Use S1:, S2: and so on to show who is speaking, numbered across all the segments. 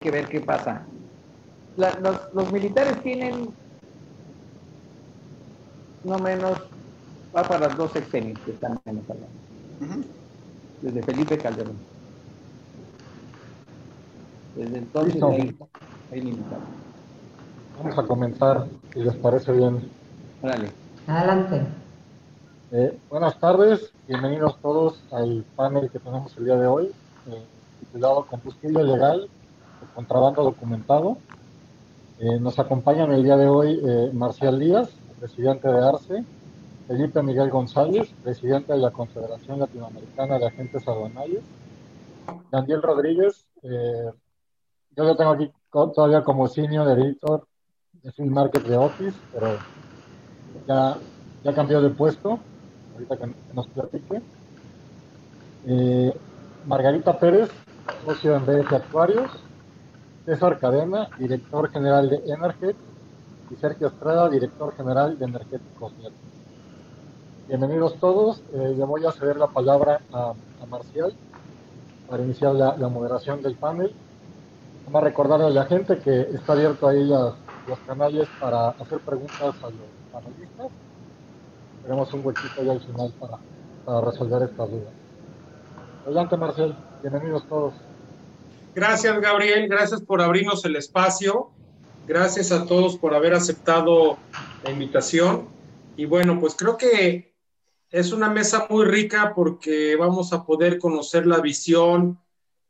S1: que ver qué pasa. los, militares tienen no menos, va para las dos sexenios que están menos hablando. Desde Felipe Calderón. Desde entonces hay, militares.
S2: Vamos a comenzar, si les parece bien.
S3: Adelante.
S2: Eh, buenas tardes, bienvenidos todos al panel que tenemos el día de hoy, eh, titulado Combustible Legal contrabando documentado. Eh, nos acompañan el día de hoy eh, Marcial Díaz, presidente de ARCE, Felipe Miguel González, presidente de la Confederación Latinoamericana de Agentes Aduanales, Daniel Rodríguez, eh, yo lo tengo aquí todavía como senior editor de Film Market de Office, pero ya, cambió de puesto, ahorita que nos platique. Margarita Pérez, socio en BF Actuarios, César Cadena, director general de Energet, y Sergio Estrada, director general de Energéticos Bienvenidos todos. Eh, le voy a ceder la palabra a, Marcial para iniciar la, moderación del panel. Vamos a recordarle a la gente que está abierto ahí los canales para hacer preguntas a los panelistas. Tenemos un huequito ya al final para, para resolver estas dudas. Adelante, Marcial. Bienvenidos todos.
S4: Gracias, Gabriel. Gracias por abrirnos el espacio. Gracias a todos por haber aceptado la invitación. Y bueno, pues creo que es una mesa muy rica porque vamos a poder conocer la visión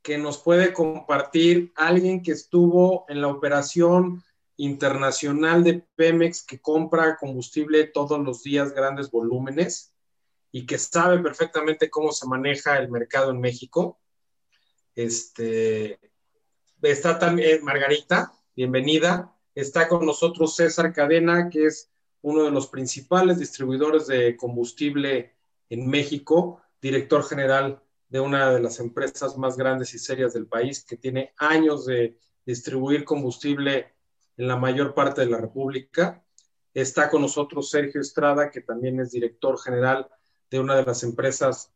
S4: que nos puede compartir alguien que estuvo en la operación internacional de Pemex que compra combustible todos los días, grandes volúmenes, y que sabe perfectamente cómo se maneja el mercado en México. Este, está también Margarita, bienvenida. Está con nosotros César Cadena, que es uno de los principales distribuidores de combustible en México, director general de una de las empresas más grandes y serias del país, que tiene años de distribuir combustible en la mayor parte de la República. Está con nosotros Sergio Estrada, que también es director general de una de las empresas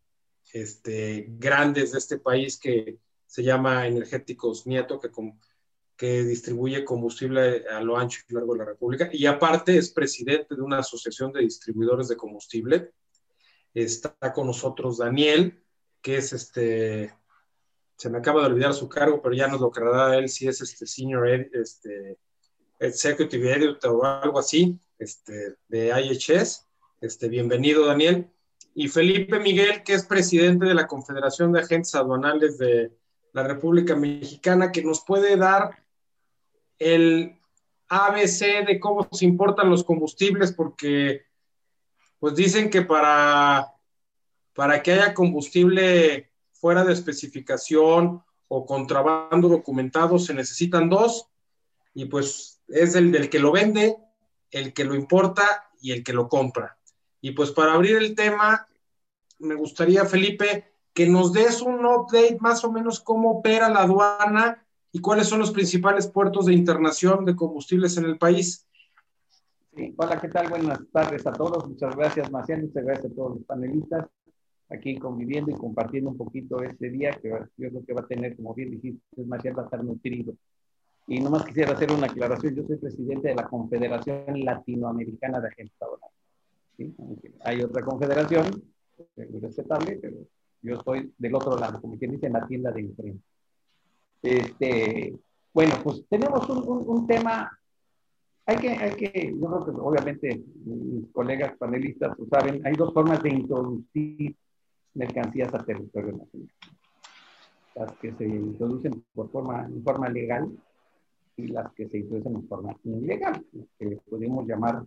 S4: este, grandes de este país que se llama Energéticos Nieto, que, que distribuye combustible a lo ancho y largo de la República. Y aparte es presidente de una asociación de distribuidores de combustible. Está con nosotros Daniel, que es este, se me acaba de olvidar su cargo, pero ya nos lo aclarará él si es este senior este, executive editor o algo así, este, de IHS. Este, bienvenido, Daniel. Y Felipe Miguel, que es presidente de la Confederación de Agentes Aduanales de la República Mexicana, que nos puede dar el ABC de cómo se importan los combustibles, porque pues dicen que para, para que haya combustible fuera de especificación o contrabando documentado se necesitan dos, y pues es el del que lo vende, el que lo importa y el que lo compra. Y pues para abrir el tema, me gustaría, Felipe, que nos des un update más o menos cómo opera la aduana y cuáles son los principales puertos de internación de combustibles en el país.
S1: Sí, hola, ¿qué tal? Buenas tardes a todos. Muchas gracias, Maciel. Muchas gracias a todos los panelistas aquí conviviendo y compartiendo un poquito este día que yo creo que va a tener, como bien dijiste, Maciel, va a estar nutrido. Y nomás quisiera hacer una aclaración. Yo soy presidente de la Confederación Latinoamericana de Agentes Aduanales. ¿Sí? Hay otra confederación, respetable, pero yo estoy del otro lado, como quien dice, en la tienda de enfrente. Este, bueno, pues tenemos un, tema, hay que, hay que, yo creo que obviamente mis colegas panelistas lo saben, hay dos formas de introducir mercancías a territorio nacional. Las que se introducen por forma, en forma legal y las que se introducen en forma ilegal, que podemos llamar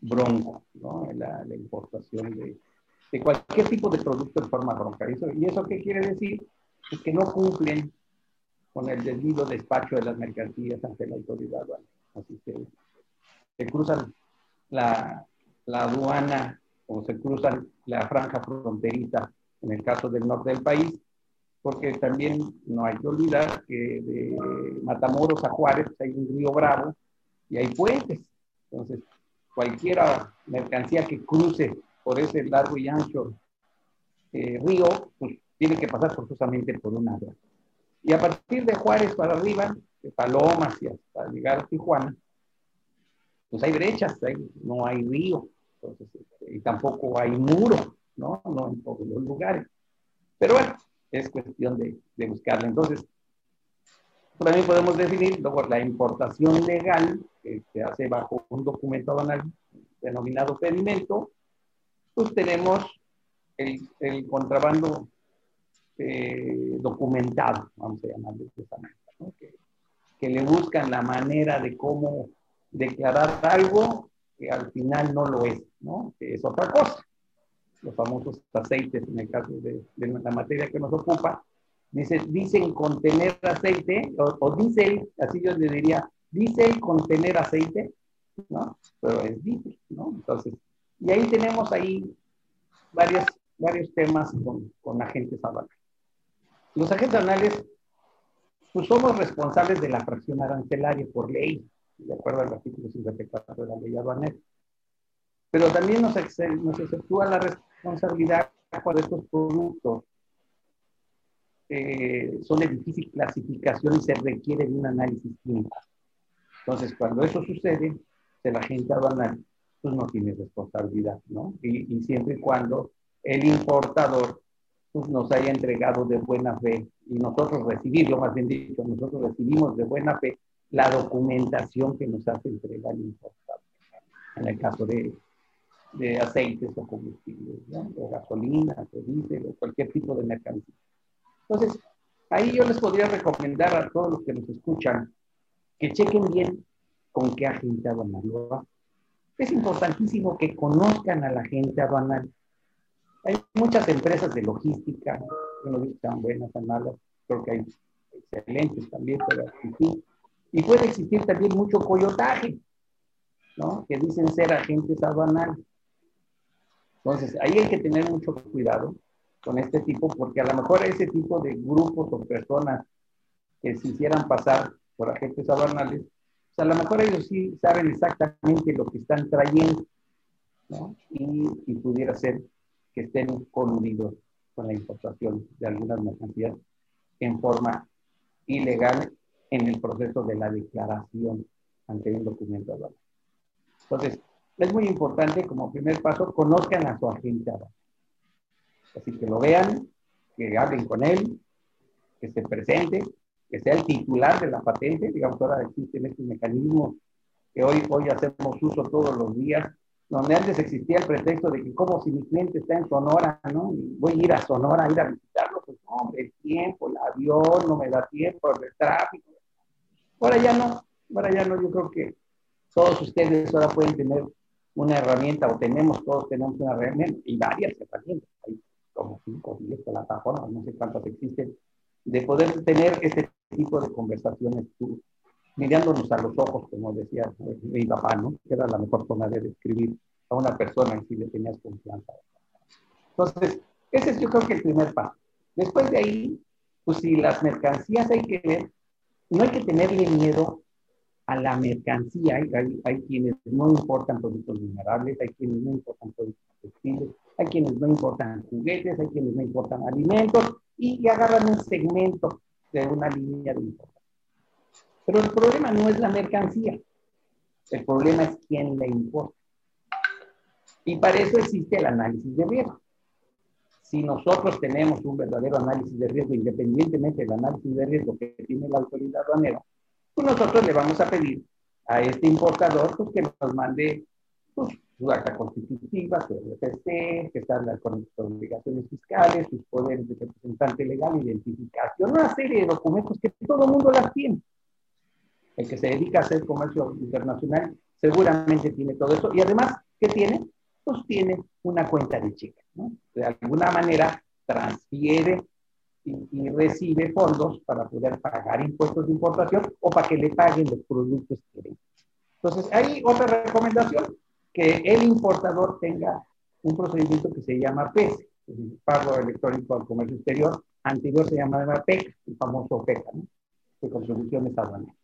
S1: bronco, ¿no? la importación de, de cualquier tipo de producto en forma bronca. ¿Y eso qué quiere decir? Pues que no cumplen con el debido despacho de las mercancías ante la autoridad Así que se cruzan la, la aduana o se cruzan la franja fronteriza en el caso del norte del país, porque también no hay que olvidar que de Matamoros a Juárez hay un río Bravo y hay puentes. Entonces, cualquier mercancía que cruce por ese largo y ancho eh, río, pues tiene que pasar forzosamente por un área. Y a partir de Juárez para arriba, de Palomas y hasta llegar a Tijuana, pues hay brechas, no hay río, este, y tampoco hay muro, ¿no? No en todos los lugares. Pero bueno, es cuestión de, de buscarla. Entonces, también podemos definir luego la importación legal que se hace bajo un documento denominado pedimento, pues tenemos el, el contrabando eh, documentado, vamos a llamarlo de esa manera, ¿no? que, que, le buscan la manera de cómo declarar algo que al final no lo es, ¿no? que es otra cosa. Los famosos aceites, en el caso de, de la materia que nos ocupa, dice, dicen contener aceite, o, o dice, así yo le diría, dice contener aceite, ¿no? Pero es diésel, ¿no? Entonces, y ahí tenemos ahí varios, varios temas con, con agentes aduanales. Los agentes aduanales, pues somos responsables de la fracción arancelaria por ley, de acuerdo al artículo 54 de la ley aduanera. Pero también nos, nos exceptúa la responsabilidad cuando estos productos eh, son de difícil clasificación y se requiere de un análisis químico. Entonces, cuando eso sucede, el agente aduanal pues no tiene responsabilidad, ¿no? Y, y, siempre y cuando el importador pues, nos haya entregado de buena fe y nosotros recibirlo, más bien dicho, nosotros recibimos de buena fe la documentación que nos hace entregar el importador. En el caso de, de aceites o combustibles, ¿no? o gasolina, o diésel, o cualquier tipo de mercancía. Entonces, ahí yo les podría recomendar a todos los que nos escuchan que chequen bien con qué agente va. Es importantísimo que conozcan a la gente aduanal. Hay muchas empresas de logística, yo no digo tan buenas, tan malas, creo que hay excelentes también, pero. Y puede existir también mucho coyotaje, ¿no? Que dicen ser agentes aduanales. Entonces, ahí hay que tener mucho cuidado con este tipo, porque a lo mejor ese tipo de grupos o personas que se hicieran pasar por agentes aduanales, pues a lo mejor ellos sí saben exactamente lo que están trayendo, ¿no? Y, y pudiera ser que estén coludidos con la importación de algunas mercancías en forma ilegal en el proceso de la declaración ante un documento aduanal. Entonces, es muy importante como primer paso, conozcan a su agente aduanal. Así que lo vean, que hablen con él, que se presente, que sea el titular de la patente. Digamos, ahora existen estos mecanismos que hoy, hoy hacemos uso todos los días, donde antes existía el pretexto de que como si mi cliente está en Sonora, ¿no? Voy a ir a Sonora a ir a visitarlo, pues no, el tiempo, el avión, no me da tiempo, el tráfico. Ahora ya no, ahora ya no, yo creo que todos ustedes ahora pueden tener una herramienta, o tenemos, todos tenemos una herramienta, y varias herramientas, como cinco o diez plataformas, no sé cuántas existen, de poder tener este tipo de conversaciones tú, mirándonos a los ojos, como decía mi papá, ¿no? Que era la mejor forma de describir a una persona en si le tenías confianza. Entonces, ese es yo creo que el primer paso. Después de ahí, pues si las mercancías hay que ver, no hay que tenerle miedo a la mercancía. Hay, hay, hay quienes no importan productos minerables, hay quienes no importan productos textiles, hay quienes no importan juguetes, hay quienes no importan alimentos y agarran un segmento de una línea de importación. Pero el problema no es la mercancía, el problema es quién la importa. Y para eso existe el análisis de riesgo. Si nosotros tenemos un verdadero análisis de riesgo, independientemente del análisis de riesgo que tiene la autoridad aduanera, pues nosotros le vamos a pedir a este importador pues, que nos mande su acta constitutiva, su RFC, que están sus obligaciones fiscales, sus poderes de representante legal, identificación, una serie de documentos que todo el mundo las tiene. El que se dedica a hacer comercio internacional seguramente tiene todo eso. Y además, ¿qué tiene? Pues tiene una cuenta de cheque. ¿no? De alguna manera transfiere y, y, recibe fondos para poder pagar impuestos de importación o para que le paguen los productos que venden. Entonces, hay otra recomendación que el importador tenga un procedimiento que se llama PES, el pago electrónico al comercio exterior, anterior se llamaba PEC, el famoso PECA, ¿no? de contribuciones aduaneras.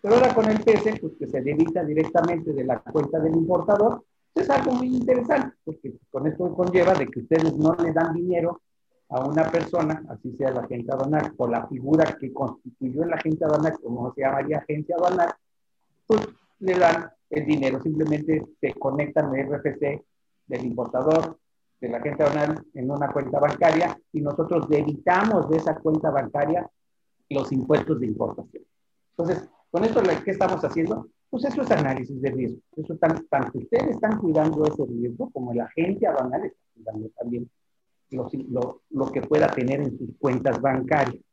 S1: Pero ahora con el PES, pues que se debita directamente de la cuenta del importador, es algo muy interesante, porque con esto conlleva de que ustedes no le dan dinero a una persona, así sea la agente aduanal, o la figura que constituyó el agente aduanal, como se llamaría agencia aduanal, pues le dan el dinero, simplemente se conectan el RFC del importador, de la agente aduanal en una cuenta bancaria y nosotros debitamos de esa cuenta bancaria los impuestos de importación. Entonces, con esto, ¿qué estamos haciendo? Pues eso es análisis de riesgo. Eso tanto ustedes están cuidando ese riesgo como el agente aduanal está cuidando también lo, lo, que pueda tener en sus cuentas bancarias.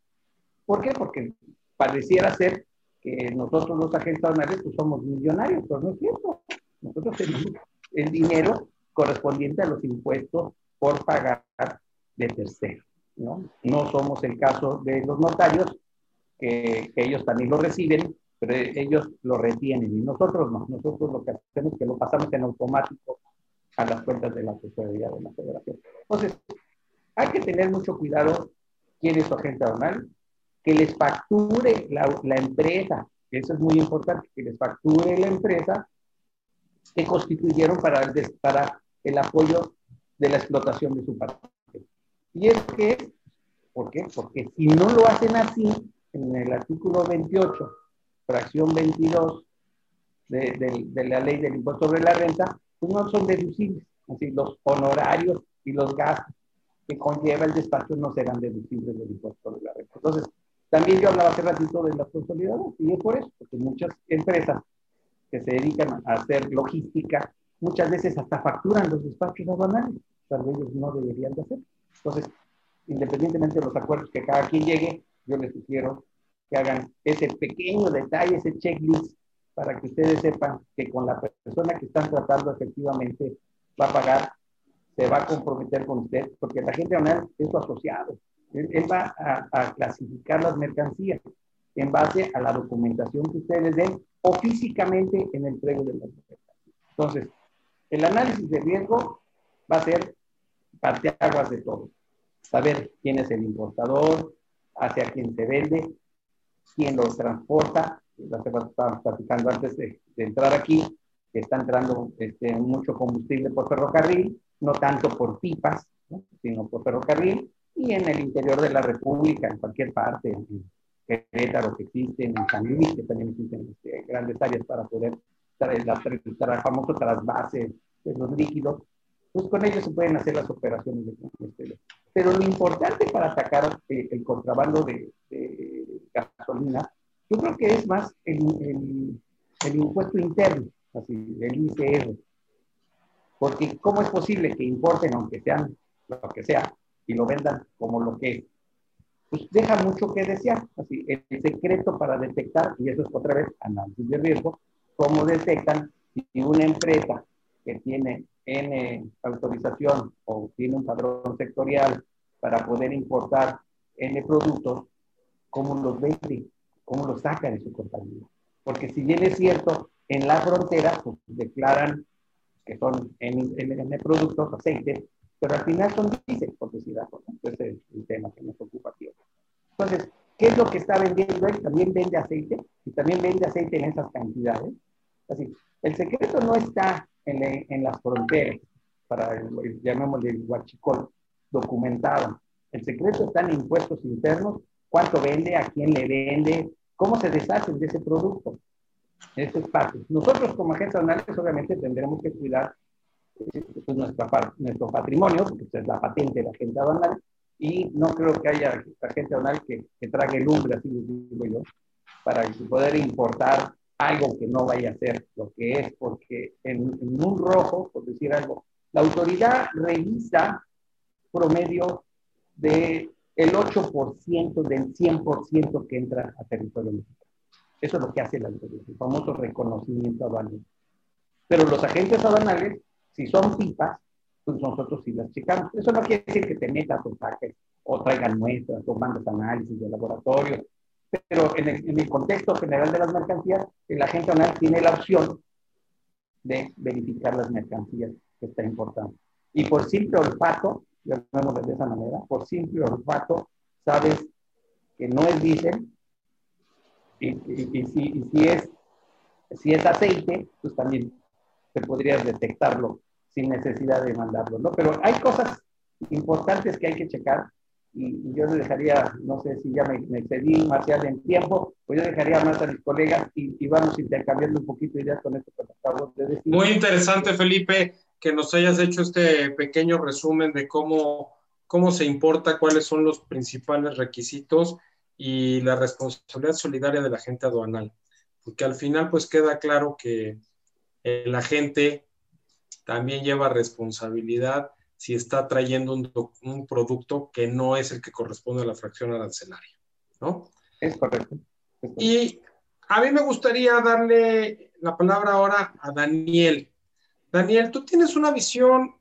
S1: ¿Por qué? Porque pareciera ser que nosotros los agentes aduanales pues somos millonarios, pero no es cierto. Nosotros tenemos el dinero correspondiente a los impuestos por pagar de tercero. ¿no? no somos el caso de los notarios, que, que ellos también lo reciben, pero ellos lo retienen y nosotros no. Nosotros lo que hacemos es que lo pasamos en automático a las cuentas de la tesorería de la federación. Entonces, hay que tener mucho cuidado quién es su agente aduanal, que les facture la, la empresa, eso es muy importante, que les facture la empresa que constituyeron para, para el apoyo de la explotación de su parte. Y es que, ¿por qué? Porque si no lo hacen así, en el artículo 28, fracción 22 de, de, la ley del impuesto sobre la renta, pues no son deducibles. Así, los honorarios y los gastos que conlleva el despacho no serán deducibles del impuesto sobre la renta. Entonces, también yo hablaba hace ratito de las consolidadas, y es por eso, porque muchas empresas que se dedican a hacer logística, muchas veces hasta facturan los despachos aduanales, tal vez ellos no deberían de hacer. Entonces, independientemente de los acuerdos que cada quien llegue, yo les sugiero que hagan ese pequeño detalle, ese checklist, para que ustedes sepan que con la persona que están tratando efectivamente va a pagar, se va a comprometer con usted, porque la gente aduanal es su asociado. Él, va a, a, clasificar las mercancías en base a la documentación que ustedes den o físicamente en el prego de las mercancías. Entonces, el análisis de riesgo va a ser parteaguas de todo. Saber quién es el importador, hacia quién se vende, quién los transporta. Estábamos platicando antes de, entrar aquí, que está entrando este, mucho combustible por ferrocarril, no tanto por pipas, sino por ferrocarril, y en el interior de la República, en cualquier parte, en Querétaro que existen, en San Luis, que también existen este, grandes áreas para poder el famoso trasvase de los líquidos, pues con ellos se pueden hacer las operaciones de combustible. Pero lo importante para atacar eh, el contrabando de, gasolina, yo creo que es más el, el, impuesto interno, así, el ICR. Porque ¿cómo es posible que importen, aunque sean lo que sea, y lo vendan como lo que es? Pues deja mucho que desear. Así, el secreto para detectar, y eso es otra vez análisis de riesgo, cómo detectan si una empresa que tiene N autorización o tiene un padrón sectorial para poder importar N productos, cómo los vende, cómo los saca de su compañía. Porque si bien es cierto, en la frontera pues, declaran que son N, productos, aceites, pero al final son diésel, es el tema que nos ocupa aquí. Entonces, ¿qué es lo que está vendiendo él? También vende aceite y también vende aceite en esas cantidades. Así, el secreto no está en, en las fronteras, para el, llamémosle el huachicol, documentado. El secreto está en impuestos internos, cuánto vende, a quién le vende, cómo se deshacen de ese producto. Eso es parte. Nosotros como agentes aduanales obviamente tendremos que cuidar pues, nuestra, nuestro patrimonio, porque es la patente de la agente aduanal, y no creo que haya agente aduanal que, que trague lumbre, así digo yo, para poder importar algo que no vaya a ser lo que es, porque en, un rojo, por decir algo, la autoridad revisa promedio de el 8% del 100% que entra a territorio mexicano. Eso es lo que hace la autoridad, el famoso reconocimiento aduanal. Pero los agentes aduanales, si son pipas, pues nosotros sí las checamos. Eso no quiere decir que te metas o saques o traigan muestras o mandes análisis de laboratorio pero en el, contexto general de las mercancías, el agente aduanal tiene la opción de verificar las mercancías que está importando. Y por simple olfato, llamémoslo de esa manera, por simple olfato, sabes que no es diésel, y, y, si, si, es, si es aceite, pues también te podrías detectarlo sin necesidad de mandarlo, ¿no? Pero hay cosas importantes que hay que checar y, yo le dejaría, no sé si ya me, me, excedí Marcial en tiempo, pues yo dejaría más a mis colegas y, vamos intercambiando un poquito ideas con esto que.
S4: Muy interesante, Felipe, que nos hayas hecho este pequeño resumen de cómo, cómo se importa, cuáles son los principales requisitos y la responsabilidad solidaria de la gente aduanal. Porque al final pues queda claro que la gente también lleva responsabilidad si está trayendo un, producto que no es el que corresponde a la fracción arancelaria, ¿no?
S1: Es correcto.
S4: Y a mí me gustaría darle la palabra ahora a Daniel. Daniel, tú tienes una visión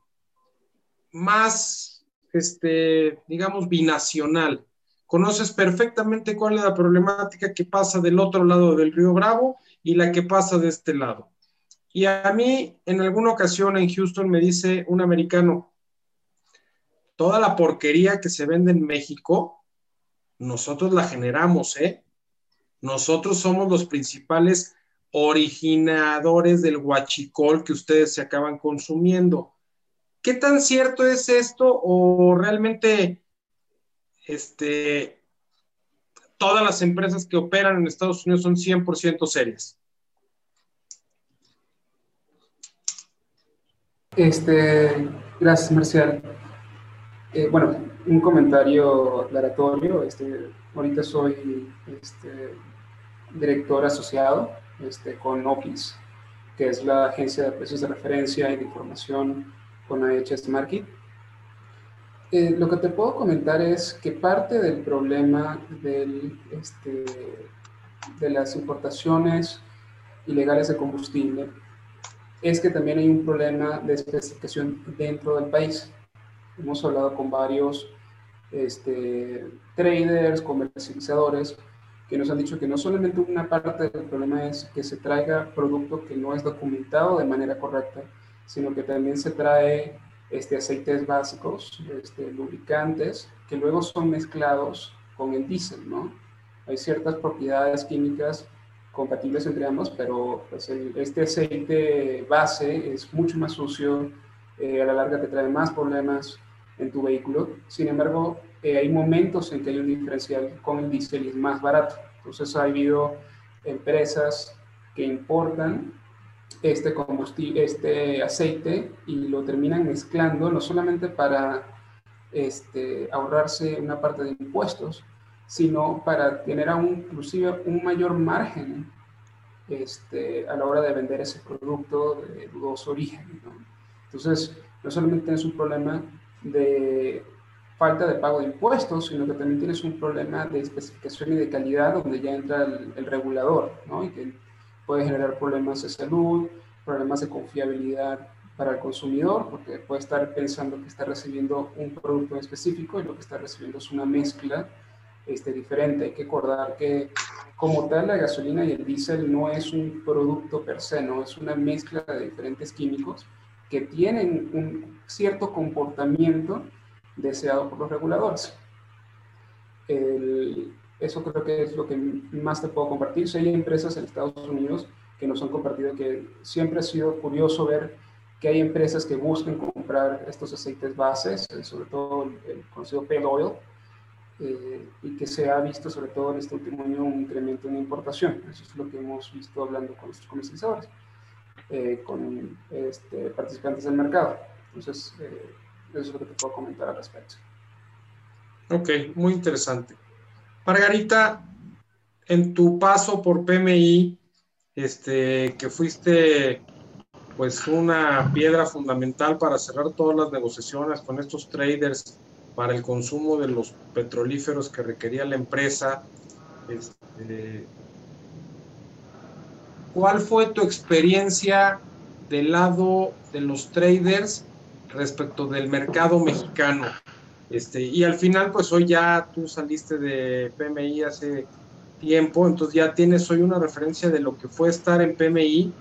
S4: más, este, digamos, binacional. Conoces perfectamente cuál es la problemática que pasa del otro lado del río Bravo y la que pasa de este lado. Y a mí, en alguna ocasión en Houston, me dice un americano, toda la porquería que se vende en México, nosotros la generamos, ¿eh? Nosotros somos los principales originadores del huachicol que ustedes se acaban consumiendo. ¿Qué tan cierto es esto o realmente este, todas las empresas que operan en Estados Unidos son 100% serias?
S5: Este, gracias, Marcial. Eh, bueno, un comentario aclaratorio. Este, ahorita soy este, director asociado este, con OPIS, que es la agencia de precios de referencia y de información con AHS Market. Eh, lo que te puedo comentar es que parte del problema del, este, de las importaciones ilegales de combustible es que también hay un problema de especificación dentro del país. Hemos hablado con varios este, traders, comercializadores, que nos han dicho que no solamente una parte del problema es que se traiga producto que no es documentado de manera correcta, sino que también se trae este, aceites básicos, este, lubricantes, que luego son mezclados con el diésel, ¿no? Hay ciertas propiedades químicas compatibles entre ambos, pero pues este aceite base es mucho más sucio, eh, a la larga te trae más problemas en tu vehículo. Sin embargo, eh, hay momentos en que hay un diferencial con el diésel y es más barato. Entonces ha habido empresas que importan este combustible, este aceite y lo terminan mezclando no solamente para este, ahorrarse una parte de impuestos, sino para tener aún inclusive un mayor margen este, a la hora de vender ese producto de dudoso origen. Entonces, no solamente tienes un problema de falta de pago de impuestos, sino que también tienes un problema de especificación y de calidad donde ya entra el, regulador, ¿no? Y que puede generar problemas de salud, problemas de confiabilidad para el consumidor, porque puede estar pensando que está recibiendo un producto específico y lo que está recibiendo es una mezcla este, diferente. Hay que acordar que como tal la gasolina y el diésel no es un producto per se, no es una mezcla de diferentes químicos que tienen un cierto comportamiento deseado por los reguladores. eso creo que es lo que más te puedo compartir. Si hay empresas en Estados Unidos que nos han compartido que siempre ha sido curioso ver que hay empresas que buscan comprar estos aceites bases, sobre todo el conocido pale oil, eh, y que se ha visto sobre todo en este último año un incremento en importación. Eso es lo que hemos visto hablando con nuestros comercializadores, eh, con este, participantes del mercado. Entonces, eh, eso es lo que te puedo comentar al respecto.
S4: Ok, muy interesante. Margarita, en tu paso por PMI, este, que fuiste pues una piedra fundamental para cerrar todas las negociaciones con estos traders para el consumo de los petrolíferos que requería la empresa. Este, ¿Cuál fue tu experiencia del lado de los traders respecto del mercado mexicano? Este, y al final, pues hoy ya tú saliste de PMI hace tiempo, entonces ya tienes hoy una referencia de lo que fue estar en PMI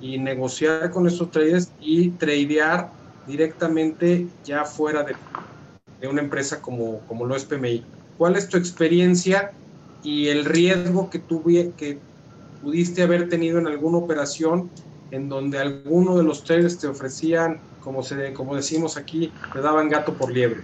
S4: y negociar con estos traders y tradear directamente ya fuera de, de una empresa como, como lo es PMI. ¿Cuál es tu experiencia y el riesgo que, tuve, que pudiste haber tenido en alguna operación en donde alguno de los traders te ofrecían, como, se, como decimos aquí, te daban gato por liebre?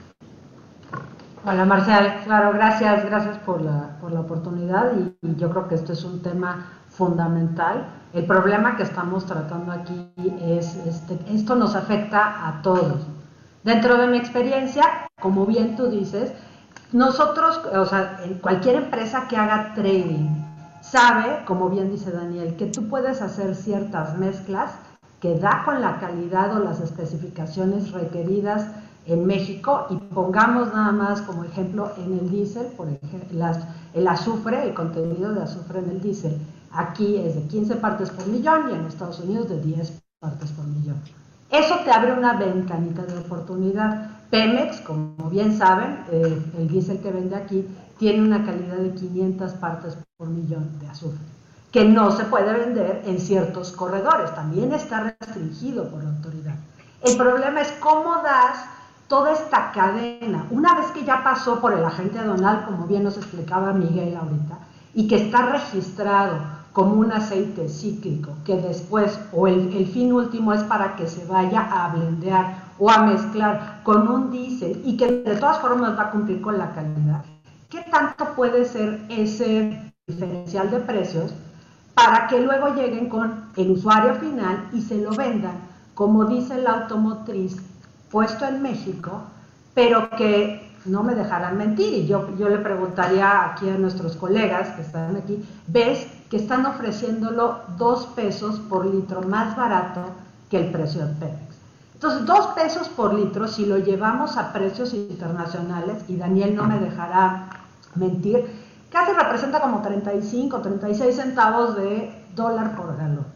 S3: Hola Marcial, claro, gracias, gracias por la, por la oportunidad y, yo creo que esto es un tema fundamental. El problema que estamos tratando aquí es, este, esto nos afecta a todos. Dentro de mi experiencia, como bien tú dices, nosotros, o sea, cualquier empresa que haga trading, sabe, como bien dice Daniel, que tú puedes hacer ciertas mezclas que da con la calidad o las especificaciones requeridas en México y pongamos nada más como ejemplo en el diésel, por ejemplo, el azufre, el contenido de azufre en el diésel, aquí es de 15 partes por millón y en Estados Unidos de 10 partes por millón. Eso te abre una ventanita de oportunidad. Pemex, como bien saben, eh, el diésel que vende aquí tiene una calidad de 500 partes por millón de azufre, que no se puede vender en ciertos corredores, también está restringido por la autoridad. El problema es cómo das toda esta cadena, una vez que ya pasó por el agente aduanal, como bien nos explicaba Miguel ahorita, y que está registrado como un aceite cíclico, que después, o el, fin último es para que se vaya a blendear o a mezclar con un diésel y que de todas formas va a cumplir con la calidad, ¿qué tanto puede ser ese diferencial de precios para que luego lleguen con el usuario final y se lo vendan, como dice la automotriz, puesto en México, pero que no me dejarán mentir. Y yo, yo le preguntaría aquí a nuestros colegas que están aquí, ves que están ofreciéndolo dos pesos por litro más barato que el precio de Pemex. Entonces, dos pesos por litro, si lo llevamos a precios internacionales, y Daniel no me dejará mentir, casi representa como 35, 36 centavos de dólar por galón.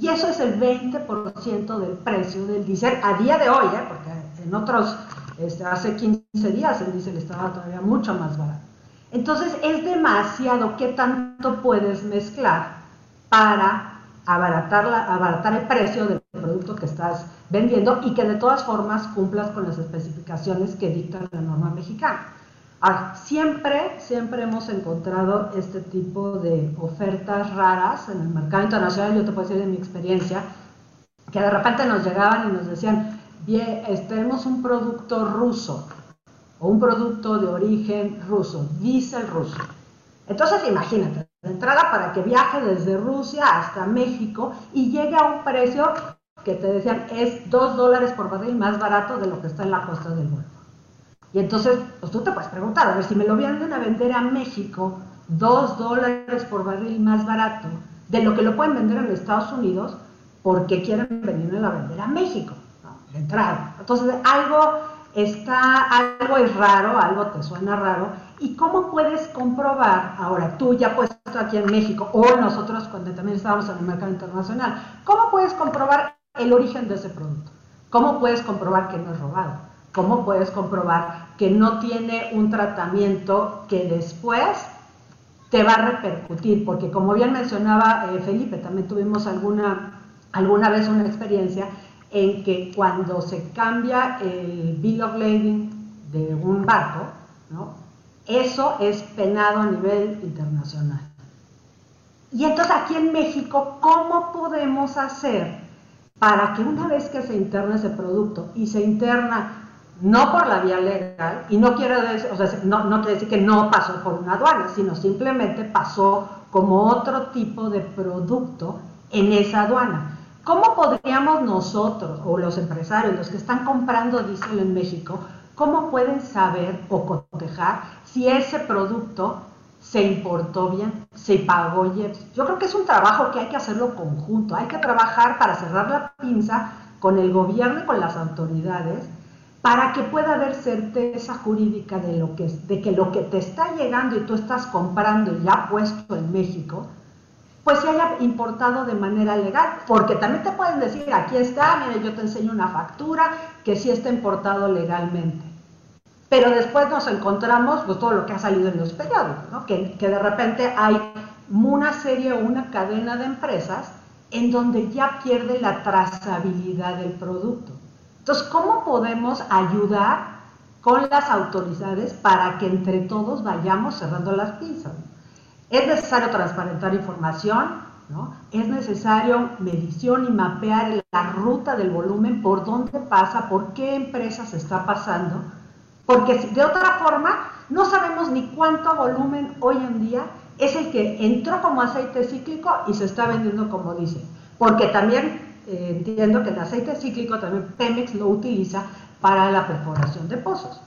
S3: Y eso es el 20% del precio del diésel a día de hoy, ¿eh? porque en otros, este, hace 15 días el diésel estaba todavía mucho más barato. Entonces es demasiado que tanto puedes mezclar para abaratar, abaratar el precio del producto que estás vendiendo y que de todas formas cumplas con las especificaciones que dicta la norma mexicana. siempre, siempre hemos encontrado este tipo de ofertas raras en el mercado internacional. Yo te puedo decir de mi experiencia que de repente nos llegaban y nos decían, bien, tenemos un producto ruso un producto de origen ruso, diésel ruso. Entonces imagínate, de entrada para que viaje desde Rusia hasta México y llegue a un precio que te decían es 2 dólares por barril más barato de lo que está en la costa del Golfo. Y entonces, pues tú te puedes preguntar, a ver, si me lo vienen a vender a México 2 dólares por barril más barato de lo que lo pueden vender en Estados Unidos, ¿por qué quieren venirme a vender a México? entrada. Entonces, algo está, algo es raro, algo te suena raro. ¿Y cómo puedes comprobar, ahora tú ya puesto aquí en México, o nosotros cuando también estábamos en el mercado internacional, cómo puedes comprobar el origen de ese producto? ¿Cómo puedes comprobar que no es robado? ¿Cómo puedes comprobar que no tiene un tratamiento que después te va a repercutir? Porque como bien mencionaba eh, Felipe, también tuvimos alguna, alguna vez una experiencia en que cuando se cambia el bill of lading de un barco, eso es penado a nivel internacional. Y entonces aquí en México, ¿cómo podemos hacer para que una vez que se interna ese producto y se interna no por la vía legal, y no quiere, decir, no, no quiere decir que no pasó por una aduana, sino simplemente pasó como otro tipo de producto en esa aduana. ¿Cómo podríamos nosotros o los empresarios, los que están comprando diésel en México, cómo pueden saber o cotejar si ese producto se importó bien, se pagó bien? Yo creo que es un trabajo que hay que hacerlo conjunto, hay que trabajar para cerrar la pinza con el gobierno y con las autoridades para que pueda haber certeza jurídica de, lo que, de que lo que te está llegando y tú estás comprando ya puesto en México, pues se haya importado de manera legal, porque también te pueden decir, aquí está, mire, yo te enseño una factura que sí está importado legalmente. Pero después nos encontramos pues, todo lo que ha salido en los periódicos, ¿no? que, que de repente hay una serie o una cadena de empresas en donde ya pierde la trazabilidad del producto. Entonces, ¿cómo podemos ayudar con las autoridades para que entre todos vayamos cerrando las pinzas? Es necesario transparentar información, ¿no? es necesario medición y mapear la ruta del volumen, por dónde pasa, por qué empresas está pasando, porque de otra forma no sabemos ni cuánto volumen hoy en día es el que entró como aceite cíclico y se está vendiendo como dice. Porque también eh, entiendo que el aceite cíclico también Pemex lo utiliza para la perforación de pozos.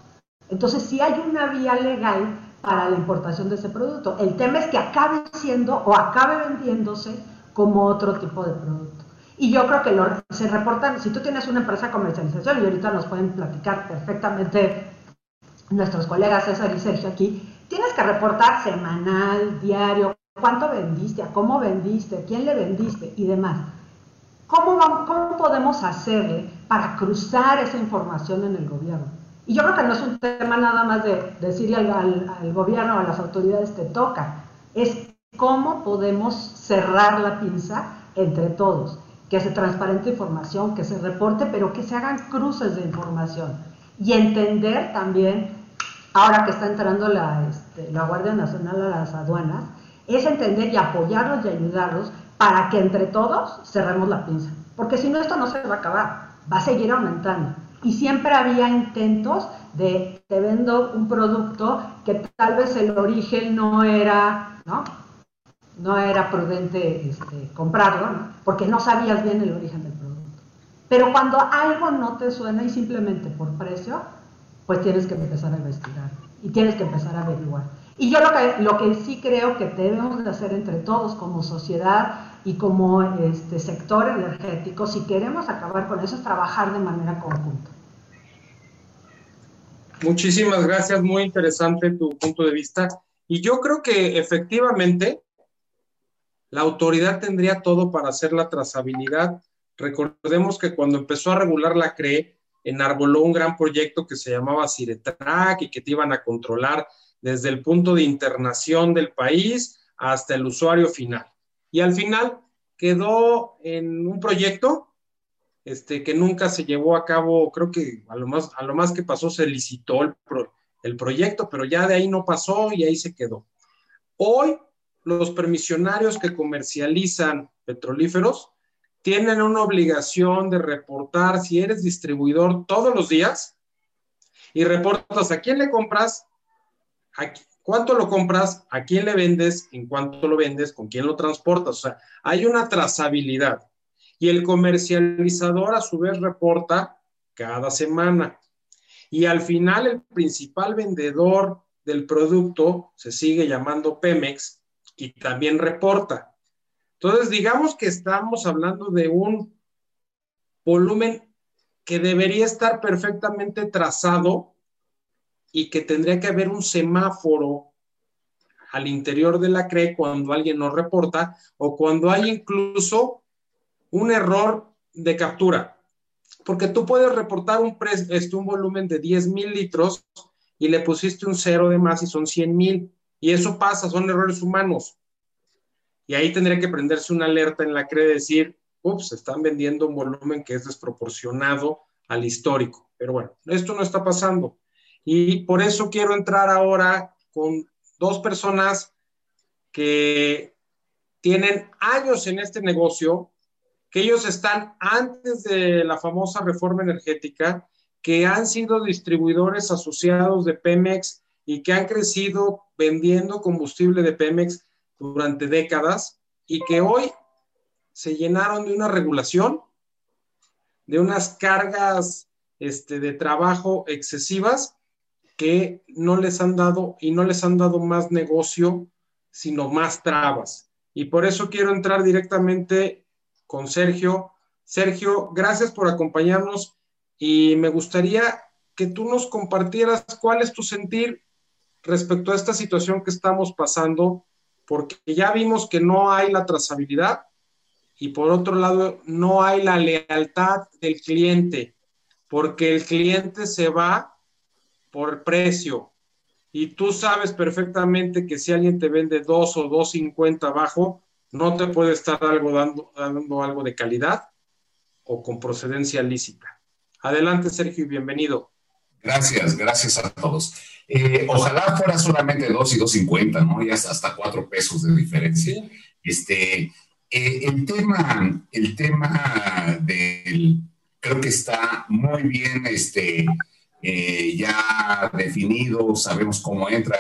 S3: Entonces, si hay una vía legal para la importación de ese producto. El tema es que acabe siendo o acabe vendiéndose como otro tipo de producto. Y yo creo que lo, se reportan, si tú tienes una empresa de comercialización, y ahorita nos pueden platicar perfectamente nuestros colegas César y Sergio aquí, tienes que reportar semanal, diario, cuánto vendiste, a cómo vendiste, quién le vendiste y demás. ¿Cómo, ¿Cómo podemos hacerle para cruzar esa información en el gobierno? Y yo creo que no es un tema nada más de decirle al, gobierno o a las autoridades te toca, es cómo podemos cerrar la pinza entre todos, que se transparente información, que se reporte, pero que se hagan cruces de información. Y entender también, ahora que está entrando la, este, la Guardia Nacional a las aduanas, es entender y apoyarlos y ayudarlos para que entre todos cerremos la pinza, porque si no esto no se va a acabar, va a seguir aumentando y siempre había intentos de te vendo un producto que tal vez el origen no era, ¿no? No era prudente este, comprarlo, porque no sabías bien el origen del producto. Pero cuando algo no te suena y simplemente por precio, pues tienes que empezar a investigar y tienes que empezar a averiguar. Y yo lo que, lo que sí creo que debemos de hacer entre todos como sociedad y como este sector energético, si queremos acabar con eso, es trabajar de manera conjunta.
S4: Muchísimas gracias, muy interesante tu punto de vista. Y yo creo que efectivamente la autoridad tendría todo para hacer la trazabilidad. Recordemos que cuando empezó a regular la CRE, enarboló un gran proyecto que se llamaba Ciretrack y que te iban a controlar desde el punto de internación del país hasta el usuario final y al final quedó en un proyecto este, que nunca se llevó a cabo, creo que a lo más, a lo más que pasó se licitó el, el proyecto, pero ya de ahí no pasó y ahí se quedó. Hoy los permisionarios que comercializan petrolíferos tienen una obligación de reportar si eres distribuidor todos los días y reportas a quién le compras, a, cuánto lo compras, a quién le vendes, en cuánto lo vendes, con quién lo transportas. O sea, hay una trazabilidad. Y el comercializador a su vez reporta cada semana. Y al final el principal vendedor del producto se sigue llamando Pemex y también reporta. Entonces, digamos que estamos hablando de un volumen que debería estar perfectamente trazado y que tendría que haber un semáforo al interior de la CRE cuando alguien no reporta o cuando hay incluso un error de captura. Porque tú puedes reportar un, este, un volumen de 10 mil litros y le pusiste un cero de más y son 100 mil. Y eso pasa, son errores humanos. Y ahí tendría que prenderse una alerta en la CRE de decir, ups, están vendiendo un volumen que es desproporcionado al histórico. Pero bueno, esto no está pasando. Y por eso quiero entrar ahora con dos personas que tienen años en este negocio, que ellos están antes de la famosa reforma energética, que han sido distribuidores asociados de Pemex y que han crecido vendiendo combustible de Pemex durante décadas y que hoy se llenaron de una regulación, de unas cargas este, de trabajo excesivas que no les han dado y no les han dado más negocio, sino más trabas. Y por eso quiero entrar directamente con Sergio. Sergio, gracias por acompañarnos y me gustaría que tú nos compartieras cuál es tu sentir respecto a esta situación que estamos pasando, porque ya vimos que no hay la trazabilidad y por otro lado no hay la lealtad del cliente, porque el cliente se va por precio. Y tú sabes perfectamente que si alguien te vende dos o dos cincuenta abajo, no te puede estar algo dando, dando algo de calidad o con procedencia lícita. Adelante, Sergio, y bienvenido.
S6: Gracias, gracias a todos. Eh, ojalá fuera solamente dos y dos cincuenta, ¿no? Y hasta cuatro pesos de diferencia. Este, eh, el tema, el tema del, creo que está muy bien, este, eh, ya definido, sabemos cómo entra,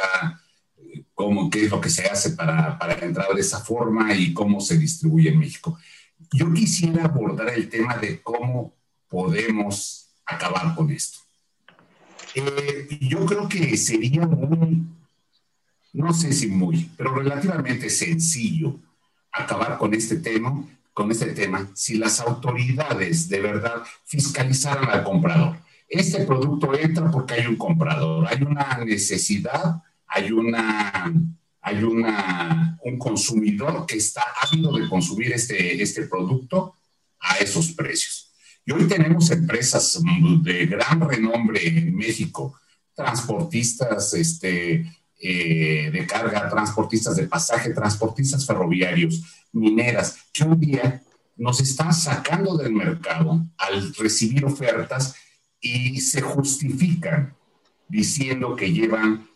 S6: cómo, qué es lo que se hace para, para entrar de esa forma y cómo se distribuye en México. Yo quisiera abordar el tema de cómo podemos acabar con esto. Eh, yo creo que sería muy, no sé si muy, pero relativamente sencillo acabar con este tema, con este tema si las autoridades de verdad fiscalizaran al comprador. Este producto entra porque hay un comprador, hay una necesidad, hay una hay una, un consumidor que está ávido de consumir este, este producto a esos precios. Y hoy tenemos empresas de gran renombre en México, transportistas este, eh, de carga, transportistas de pasaje, transportistas ferroviarios, mineras, que un día nos están sacando del mercado al recibir ofertas y se justifican diciendo que llevan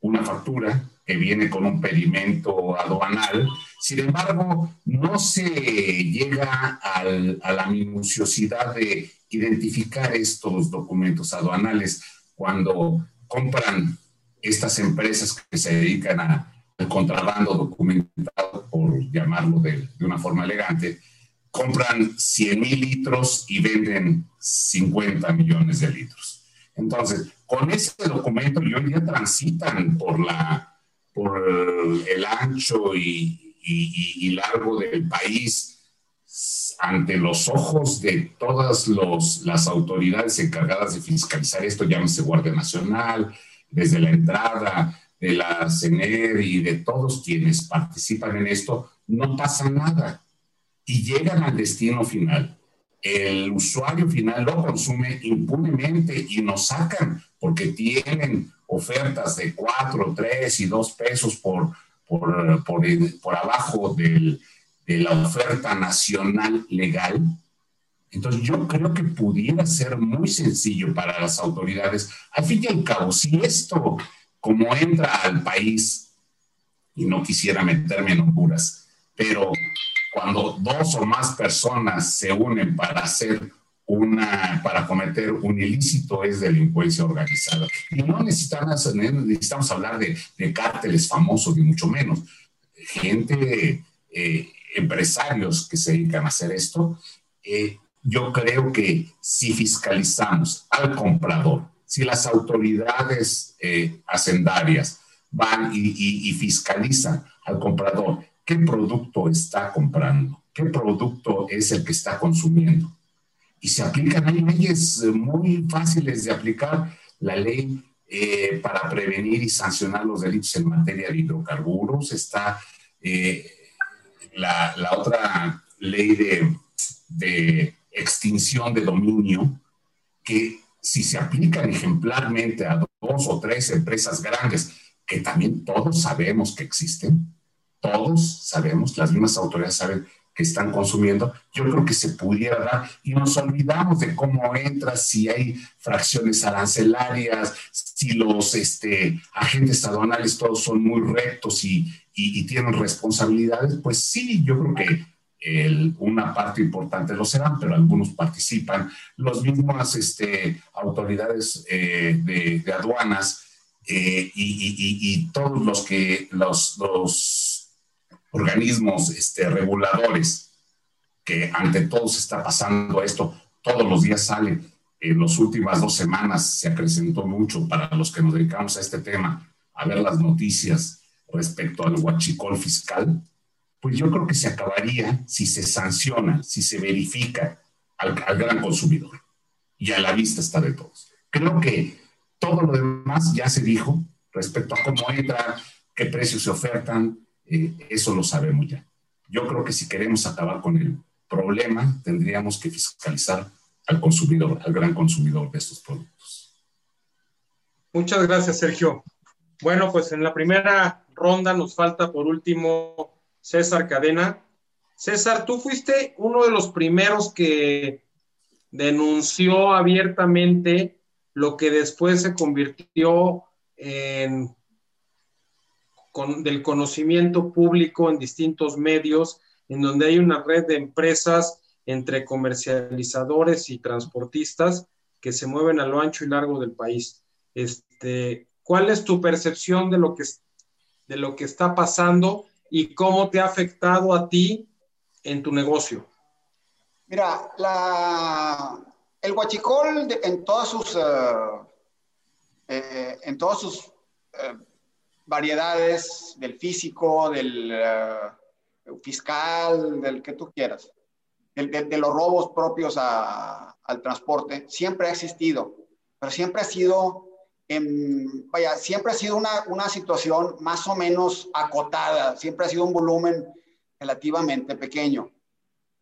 S6: una factura que viene con un pedimento aduanal. Sin embargo, no se llega a la minuciosidad de identificar estos documentos aduanales cuando compran estas empresas que se dedican al contrabando documentado, por llamarlo de una forma elegante, compran 100 mil litros y venden 50 millones de litros. Entonces, con ese documento y hoy día transitan por, la, por el ancho y, largo del país ante los ojos de todas los, las autoridades encargadas de fiscalizar esto, llámese Guardia Nacional, desde la entrada de la CENER y de todos quienes participan en esto, no pasa nada y llegan al destino final el usuario final lo consume impunemente y nos sacan porque tienen ofertas de 4, 3 y 2 pesos por, por, por, por abajo del, de la oferta nacional legal. Entonces yo creo que pudiera ser muy sencillo para las autoridades. Al fin y al cabo, si esto como entra al país, y no quisiera meterme en locuras, pero cuando dos o más personas se unen para hacer una, para cometer un ilícito es delincuencia organizada. Y no necesitamos, necesitamos hablar de, cárteles famosos, ni mucho menos. Gente, eh, empresarios que se dedican a hacer esto. Eh, yo creo que si fiscalizamos al comprador, si las autoridades eh, hacendarias van y fiscalizan al comprador qué producto está comprando, qué producto es el que está consumiendo. Y se aplican, hay leyes eh, muy fáciles de aplicar, la ley eh, para prevenir y sancionar los delitos en materia de hidrocarburos, está eh, la, otra ley de, de extinción de dominio, que si se aplican ejemplarmente a dos o tres empresas grandes, que también todos sabemos que existen, todos sabemos, las mismas autoridades saben que están consumiendo, yo creo que se pudiera dar y nos olvidamos de cómo entra, si hay fracciones arancelarias, si los este, agentes aduanales todos son muy rectos y, tienen responsabilidades, pues sí, yo creo que una parte importante lo serán, pero algunos participan, las mismas este, autoridades eh, de, aduanas eh, y, todos los que los organismos este, reguladores, que ante todo se está pasando esto, todos los días sale, en las últimas dos semanas se acrecentó mucho para los que nos dedicamos a este tema, a ver las noticias respecto al huachicol fiscal, pues yo creo que se acabaría si se sanciona, si se verifica al, al gran consumidor. Y a la vista está de todos. Creo que todo lo demás ya se dijo respecto a cómo entra, qué precios se ofertan, eso lo sabemos ya. Yo creo que si queremos acabar con el problema, tendríamos que fiscalizar al consumidor, al gran consumidor de estos productos.
S4: Muchas gracias, Sergio. Bueno, pues en la primera ronda nos falta por último César Cadena. César, tú fuiste uno de los primeros que denunció abiertamente lo que después se convirtió en del conocimiento público en distintos medios, en donde hay una red de empresas entre comercializadores y transportistas que se mueven a lo ancho y largo del país. Este, ¿Cuál es tu percepción de lo que, de lo que está pasando y cómo te ha afectado a ti en tu negocio?
S7: Mira, el huachicol en todas sus, eh, eh, en todas sus eh, variedades del físico, del fiscal, del que tú quieras, de, los robos propios al transporte, siempre ha existido, pero siempre ha sido, vaya, siempre ha sido una, una situación más o menos acotada, siempre ha sido un volumen relativamente pequeño.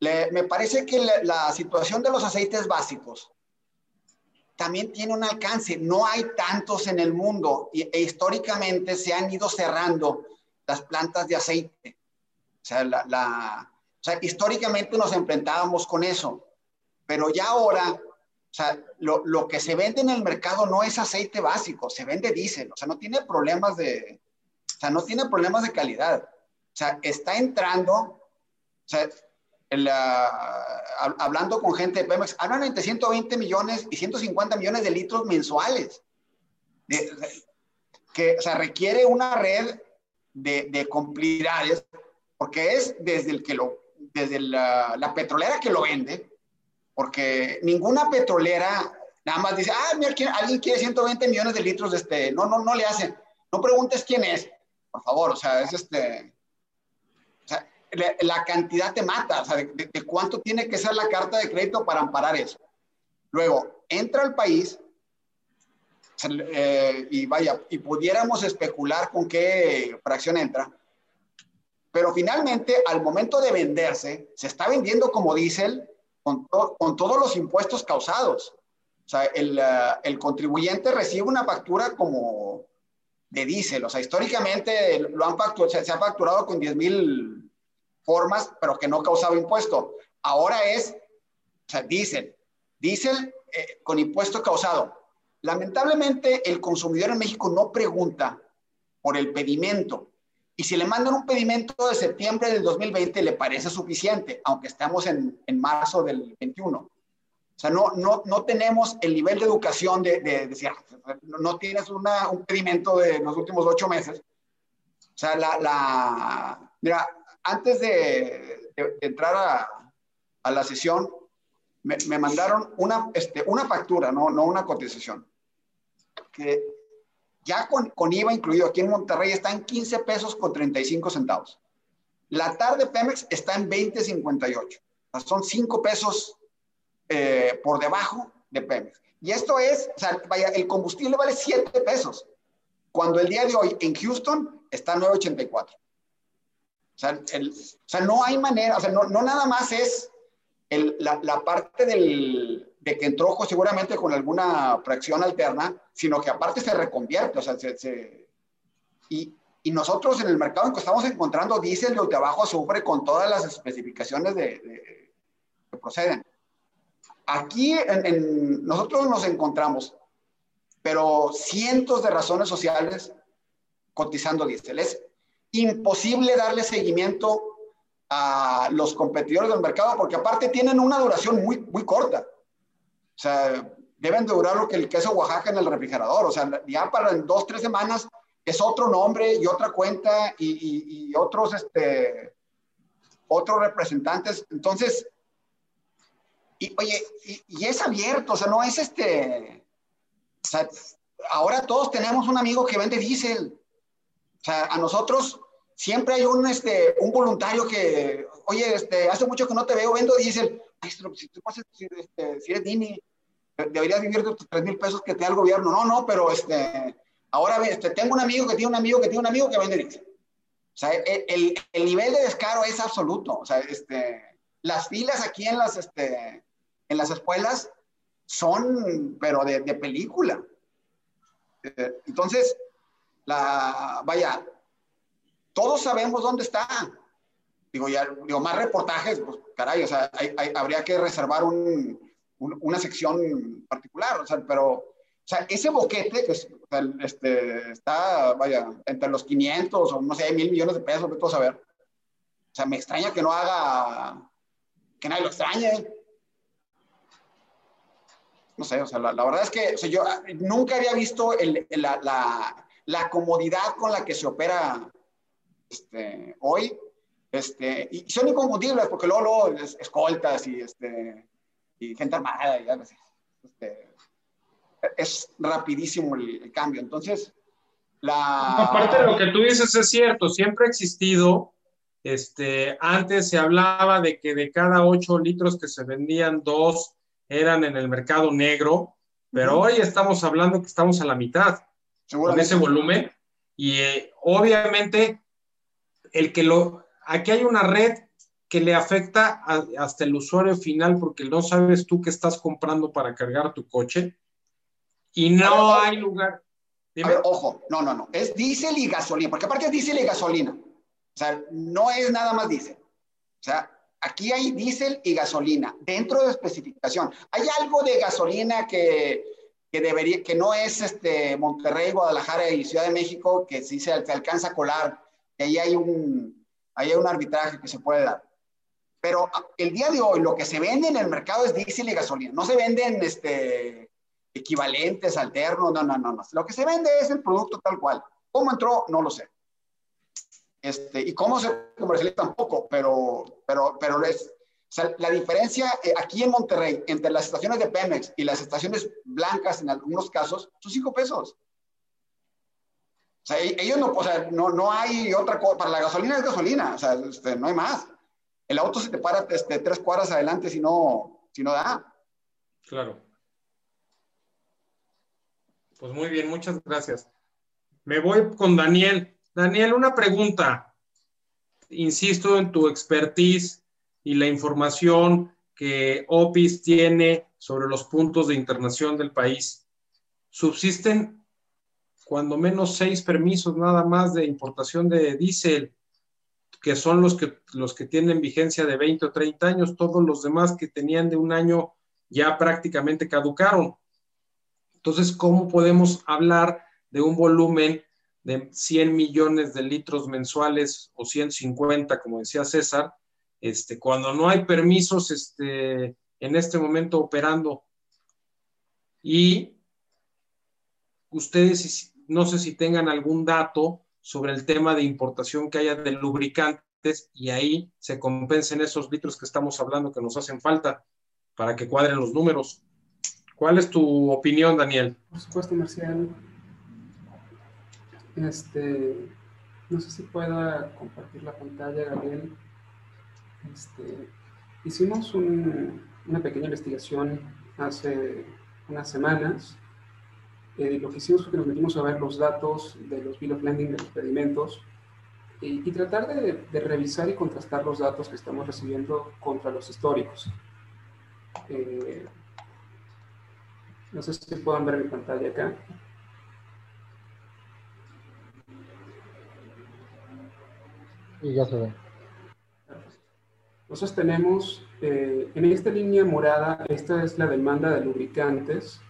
S7: me parece que la, situación de los aceites básicos también tiene un alcance. No hay tantos en el mundo e históricamente se han ido cerrando las plantas de aceite. O sea, históricamente nos enfrentábamos con eso, pero ya ahora, o sea, lo, lo, que se vende en el mercado no es aceite básico, se vende diésel, o sea, no tiene problemas de, o sea, no tiene problemas de calidad. O sea, está entrando, o sea, hablando con gente de Pemex, hablan entre 120 millones y 150 millones de litros mensuales. que, o sea, requiere una red de, de complicidades, porque es desde el que lo desde la, petrolera que lo vende, porque ninguna petrolera nada más dice, ah, mira, alguien quiere 120 millones de litros de este, no, no, no le hace, no preguntes quién es, por favor, o sea, es este, sea, la, cantidad te mata, o sea, de, cuánto tiene que ser la carta de crédito para amparar eso. Luego, entra al país eh, y vaya, y pudiéramos especular con qué fracción entra, pero finalmente al momento de venderse, se está vendiendo como diésel con, con todos los impuestos causados. O sea, el, eh, el, contribuyente recibe una factura como de diésel. O sea, históricamente lo han facturado, se, ha facturado con 10 mil formas, pero que no causaba impuesto. Ahora es, o sea, diésel. Diésel eh, con impuesto causado. Lamentablemente, el consumidor en México no pregunta por el pedimento. Y si le mandan un pedimento de septiembre del 2020, le parece suficiente, aunque estamos en, en marzo del 21. O sea, no, no, no tenemos el nivel de educación de, decir, no tienes una, un pedimento de los últimos ocho meses. O sea, la, la mira, antes de, entrar a, a, la sesión, me, me, mandaron una, este, una factura, no, no una cotización, que ya con, con, IVA incluido aquí en Monterrey está en 15 pesos con 35 centavos. La tarde Pemex está en 20.58. son 5 pesos eh, por debajo de Pemex. Y esto es, o sea, vaya, el combustible vale 7 pesos, cuando el día de hoy en Houston está 9.84. O sea, no hay manera, o sea, no, no nada más es la, parte del, que entró seguramente con alguna fracción alterna, sino que aparte se reconvierte, o sea, se, y, nosotros en el mercado en que estamos encontrando diésel de abajo azufre con todas las especificaciones de, que proceden. Aquí nosotros nos encontramos, pero cientos de razones sociales cotizando diésel. Es imposible darle seguimiento a los competidores del mercado porque aparte tienen una duración muy, muy corta. O sea, deben durar lo que el queso Oaxaca en el refrigerador. O sea, ya para en dos, tres semanas es otro nombre y otra cuenta y, otros, este, otros representantes. Entonces, y, oye, y, es abierto, o sea, no es este, o sea, ahora todos tenemos un amigo que vende diésel. O sea, a nosotros siempre hay un, este, un voluntario que, oye, este, hace mucho que no te veo, vendo diésel. Maestro, si tú pasas, este, si eres Dini, deberías vivir de tus 3 mil pesos que te da el gobierno. No, no, pero este, ahora este, tengo un amigo que tiene un amigo que tiene un amigo que vende diésel. O sea, e, el, el, nivel de descaro es absoluto. O sea, este, las filas aquí en las, este, en las escuelas son, pero de, de película. Eh, entonces, la, vaya, todos sabemos dónde está. Digo, ya, digo, más reportajes, pues caray, o sea, habría que reservar un, una sección particular, o sea, pero, o sea, ese boquete que este, está, vaya, entre los 500 o no sé, mil millones de pesos, a saber. O sea, me extraña que no haga, que nadie lo extrañe. no sé, o sea, la, verdad es que o sea, yo nunca había visto la, comodidad con la que se opera este, hoy. Este, y son inconfundibles porque luego, luego escoltas y, este, y gente armada y este, es rapidísimo el, cambio. Entonces, la...
S4: Aparte de lo que tú dices es cierto, siempre ha existido, este, antes se hablaba de que de cada ocho litros que se vendían, dos eran en el mercado negro, pero hoy estamos hablando que estamos a la mitad con ese volumen y eh, obviamente el que lo, aquí hay una red que le afecta hasta el usuario final porque no sabes tú qué estás comprando para cargar tu coche y no hay lugar.
S7: ojo, no, no, no, es diésel y gasolina, porque aparte es diésel y gasolina. O sea, no es nada más diésel. O sea, aquí hay diésel y gasolina dentro de especificación. Hay algo de gasolina que, que debería, que no es este Monterrey, Guadalajara y Ciudad de México, que sí se, alcanza a colar, que ahí hay un, ahí hay un arbitraje que se puede dar. Pero el día de hoy lo que se vende en el mercado es diésel y gasolina. No se venden este, equivalentes, alternos, no, no, no, no. Lo que se vende es el producto tal cual. ¿Cómo entró? No lo sé. Este, y cómo se comercializa tampoco, pero, pero, pero es, la diferencia eh, aquí en Monterrey entre las estaciones de Pemex y las estaciones blancas en algunos casos son cinco pesos. O sea, e, ellos no, o sea, no, no hay otra cosa, para la gasolina es gasolina, o sea, este, no hay más. El auto se te para este, tres cuadras adelante si no, si no da.
S4: Claro. Pues muy bien, muchas gracias. Me voy con Daniel. Daniel, una pregunta. Insisto en tu expertise y la información que OPIS tiene sobre los puntos de internación del país. Subsisten cuando menos seis permisos nada más de importación de diésel, que son los que, los que tienen vigencia de 20 o 30 años. Todos los demás que tenían de un año ya prácticamente caducaron. Entonces, ¿cómo podemos hablar de un volumen de 100 millones de litros mensuales o 150, como decía César, este, cuando no hay permisos este, en este momento operando? Y ustedes, no sé si tengan algún dato sobre el tema de importación que haya de lubricantes y ahí se compensen esos litros que estamos hablando que nos hacen falta para que cuadren los números. ¿Cuál es tu opinión, Daniel?
S5: Por supuesto, Marcial. Este, no sé si pueda compartir la pantalla, Gabriel. Este, hicimos una pequeña investigación hace unas semanas. Eh, lo que hicimos fue que nos metimos a ver los datos de los bill of landing de los pedimentos y, tratar de, de, revisar y contrastar los datos que estamos recibiendo contra los históricos. Eh, no sé si puedan ver mi pantalla acá.
S2: Y ya se ve.
S5: Nosotros tenemos, eh, en esta línea morada, esta es la demanda de lubricantes,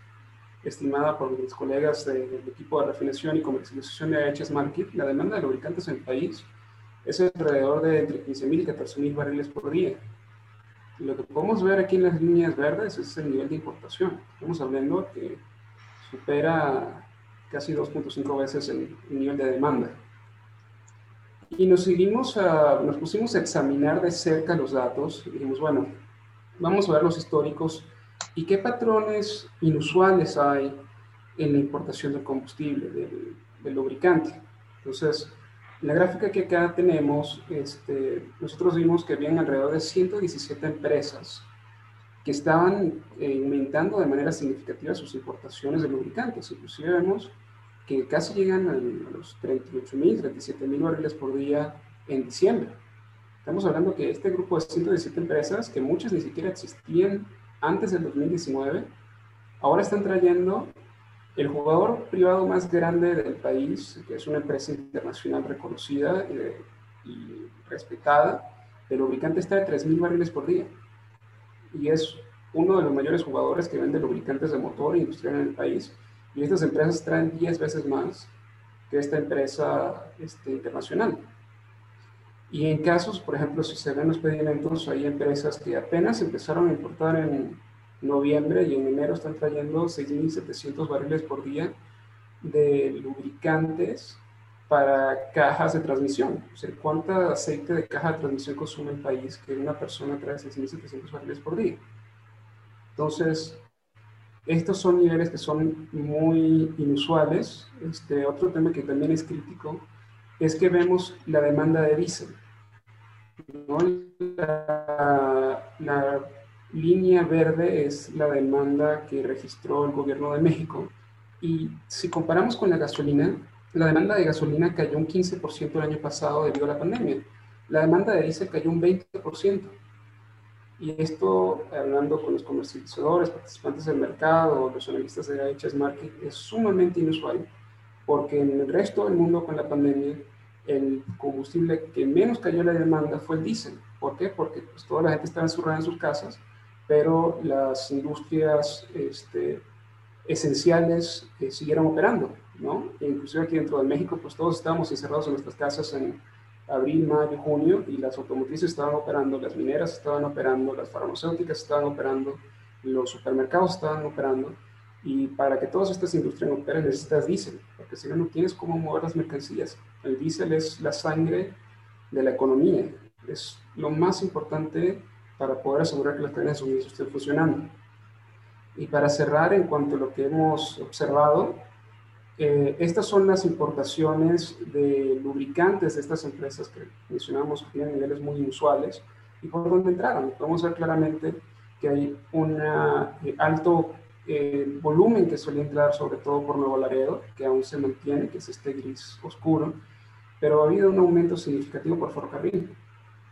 S5: estimada por mis colegas del equipo de refinación y comercialización de HS Market. La demanda de lubricantes en el país es alrededor de entre 15.000 y 14.000 barriles por día. Lo que podemos ver aquí en las líneas verdes es el nivel de importación. Estamos hablando que supera casi 2.5 veces el, nivel de demanda. Y nos, seguimos a, nos pusimos a examinar de cerca los datos y dijimos, bueno, vamos a ver los históricos y qué patrones inusuales hay en la importación del combustible, del, del lubricante. Entonces, la gráfica que acá tenemos, este, nosotros vimos que habían alrededor de 117 empresas que estaban eh, aumentando de manera significativa sus importaciones de lubricantes. Inclusive vemos que casi llegan a los 38 mil, 37 mil barriles por día en diciembre. Estamos hablando que este grupo de 117 empresas, que muchas ni siquiera existían antes del 2019, ahora están trayendo el jugador privado más grande del país, que es una empresa internacional reconocida eh, y respetada, el lubricante está de 3.000 barriles por día. Y es uno de los mayores jugadores que vende lubricantes de motor industrial en el país. Y estas empresas traen 10 veces más que esta empresa este, internacional. Y en casos, por ejemplo, si se ven los pedimentos, hay empresas que apenas empezaron a importar en noviembre y en enero están trayendo 6.700 barriles por día de lubricantes para cajas de transmisión. O sea, ¿cuánto aceite de caja de transmisión consume el país que una persona trae 6.700 barriles por día? Entonces, estos son niveles que son muy inusuales. Este, otro tema que también es crítico es que vemos la demanda de diésel. La, línea verde es la demanda que registró el gobierno de México. Y si comparamos con la gasolina, la demanda de gasolina cayó un 15% el año pasado debido a la pandemia. La demanda de diésel cayó un 20%. Y esto, hablando con los comercializadores, participantes del mercado, los analistas de IHS Market, es sumamente inusual, porque en el resto del mundo con la pandemia, el combustible que menos cayó la demanda fue el diésel. ¿Por qué? Porque pues, toda la gente estaba encerrada en sus casas, pero las industrias este, esenciales eh, siguieron operando, ¿no? E inclusive aquí dentro de México, pues todos estábamos encerrados en nuestras casas en abril, mayo, junio, y las automotrices estaban operando, las mineras estaban operando, las farmacéuticas estaban operando, los supermercados estaban operando, y para que todas estas industrias operen necesitas diésel, porque si no, no tienes cómo mover las mercancías. El diésel es la sangre de la economía, es lo más importante para poder asegurar que las cadenas de suministro estén funcionando. Y para cerrar, en cuanto a lo que hemos observado, eh, estas son las importaciones de lubricantes de estas empresas que mencionamos que tienen niveles muy inusuales y por dónde entraron. Podemos ver claramente que hay un eh, alto eh, volumen que suele entrar sobre todo por Nuevo Laredo, que aún se mantiene, que es este gris oscuro, pero ha habido un aumento significativo por ferrocarril,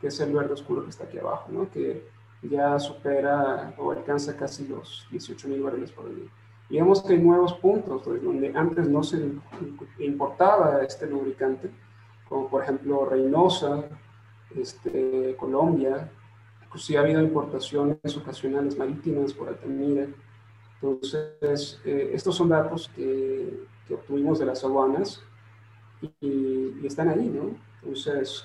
S5: que es el verde oscuro que está aquí abajo, ¿no? que ya supera o alcanza casi los 18 mil barriles por día. Y vemos que hay nuevos puntos donde antes no se importaba este lubricante, como por ejemplo Reynosa, este, Colombia, inclusive ha habido importaciones ocasionales marítimas por Altamira. Entonces, eh, estos son datos que, obtuvimos de las aduanas y, están ahí, ¿no? Entonces,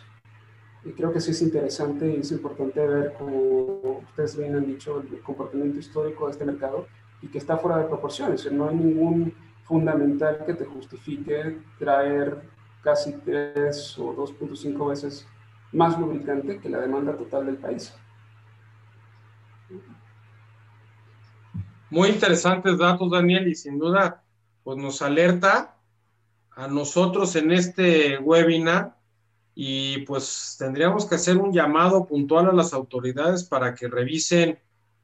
S5: creo que sí es interesante y es importante ver, como ustedes bien han dicho, el comportamiento histórico de este mercado y que está fuera de proporciones. No hay ningún fundamental que te justifique traer casi 3 o 2.5 veces más lubricante que la demanda total del país.
S4: Muy interesantes datos, Daniel, y sin duda, pues nos alerta a nosotros en este webinar y pues tendríamos que hacer un llamado puntual a las autoridades para que revisen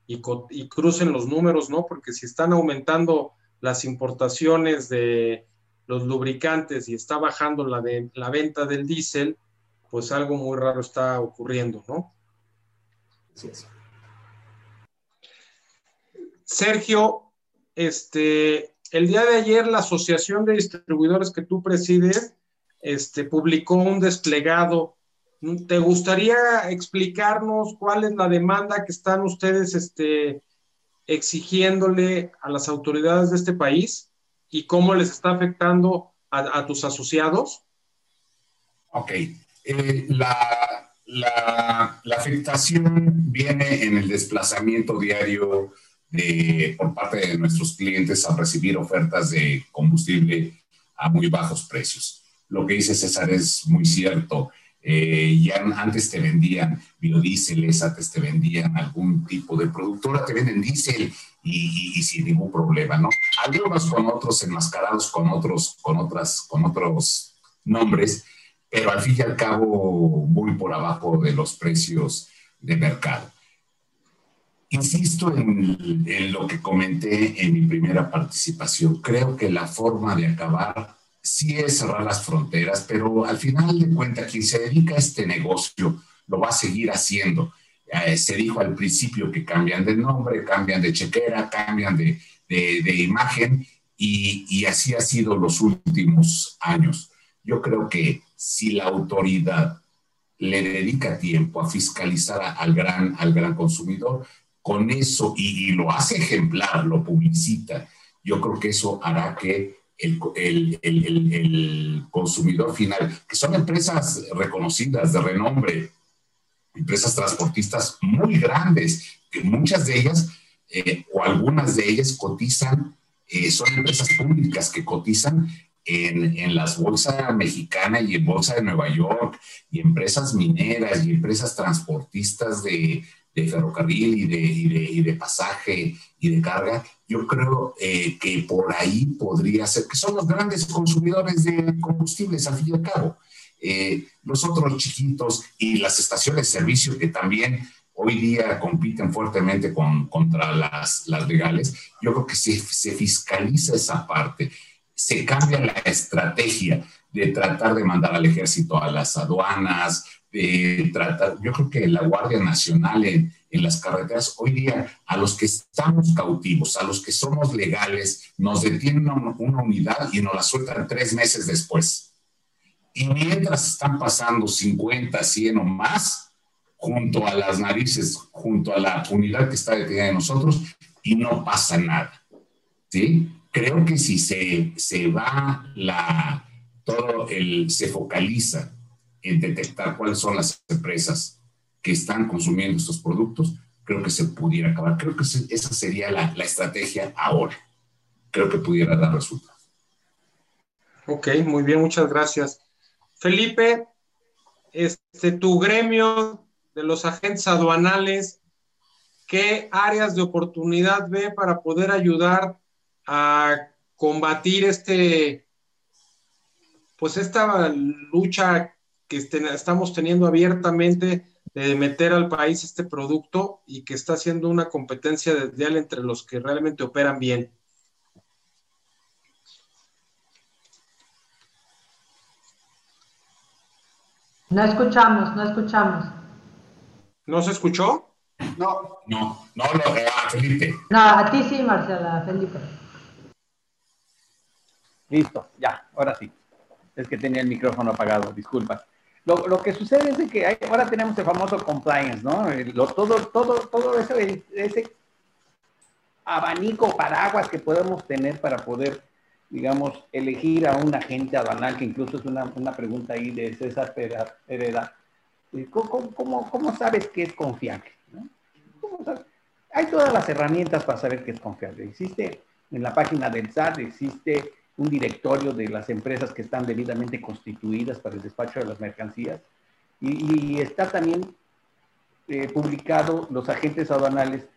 S4: y, y, crucen los números, ¿no? Porque si están aumentando las importaciones de los lubricantes y está bajando la, de, la venta del diésel, pues algo muy raro está ocurriendo, ¿no?
S5: Sí, sí.
S4: Sergio, este, el día de ayer la Asociación de Distribuidores que tú presides este, publicó un desplegado. ¿Te gustaría explicarnos cuál es la demanda que están ustedes este, exigiéndole a las autoridades de este país y cómo les está afectando a, tus asociados?
S6: Ok. Eh, la, la, afectación viene en el desplazamiento diario de, por parte de nuestros clientes a recibir ofertas de combustible a muy bajos precios lo que dice César es muy cierto. Eh, ya antes te vendían biodíseles, antes te vendían algún tipo de productora, te venden diésel y, sin ningún problema, ¿no? Algunos con otros enmascarados con otros, con otras, con otros nombres, pero al fin y al cabo muy por abajo de los precios de mercado. Insisto en, lo que comenté en mi primera participación. Creo que la forma de acabar sí es cerrar las fronteras, pero al final de cuentas, quien se dedica a este negocio lo va a seguir haciendo. Eh, se dijo al principio que cambian de nombre, cambian de chequera, cambian de, de, imagen y, y, así ha sido los últimos años. Yo creo que si la autoridad le dedica tiempo a fiscalizar al gran, al gran consumidor, con eso, y, lo hace ejemplar, lo publicita, yo creo que eso hará que el, el, el, consumidor final, que son empresas reconocidas de renombre, empresas transportistas muy grandes, que muchas de ellas eh, o algunas de ellas cotizan, eh, son empresas públicas que cotizan en, en las bolsas mexicana y en bolsa de Nueva York, y empresas mineras y empresas transportistas de, de ferrocarril y de, y de, y de, pasaje y de carga, yo creo eh, que por ahí podría ser, que son los grandes consumidores de combustibles al fin y al cabo. Eh, los otros chiquitos y las estaciones de servicio que también hoy día compiten fuertemente con, contra las, las legales, yo creo que se, se fiscaliza esa parte se cambia la estrategia de tratar de mandar al ejército a las aduanas, de tratar, yo creo que la Guardia Nacional en, en, las carreteras, hoy día a los que estamos cautivos, a los que somos legales, nos detienen una, una unidad y nos la sueltan tres meses después. Y mientras están pasando 50, 100 o más, junto a las narices, junto a la unidad que está detenida de nosotros, y no pasa nada. ¿Sí? creo que si se, se va la, todo el, se focaliza detectar cuáles son las empresas que están consumiendo estos productos, creo que se pudiera acabar. Creo que esa sería la, la estrategia ahora. Creo que pudiera dar resultados.
S4: Ok, muy bien, muchas gracias. Felipe, este, tu gremio de los agentes aduanales, ¿qué áreas de oportunidad ve para poder ayudar a combatir este, pues esta lucha que estamos teniendo abiertamente de meter al país este producto y que está haciendo una competencia desleal entre los que realmente operan bien.
S3: No escuchamos, no escuchamos.
S4: ¿No se escuchó?
S6: No, no, no, no, a Felipe.
S3: No, a ti sí, Marcela, Felipe.
S1: Listo, ya, ahora sí. Es que tenía el micrófono apagado, disculpa. Lo, lo que sucede es que ahora tenemos el famoso compliance, ¿no? Todo, todo, todo ese, ese abanico, paraguas que podemos tener para poder, digamos, elegir a un agente aduanal, que incluso es una, una pregunta ahí de César Hereda. ¿Cómo, cómo, cómo sabes que es confiable? Hay todas las herramientas para saber que es confiable. Existe en la página del SAT, existe un directorio de las empresas que están debidamente constituidas para el despacho de las mercancías y, está también eh, publicado los agentes aduanales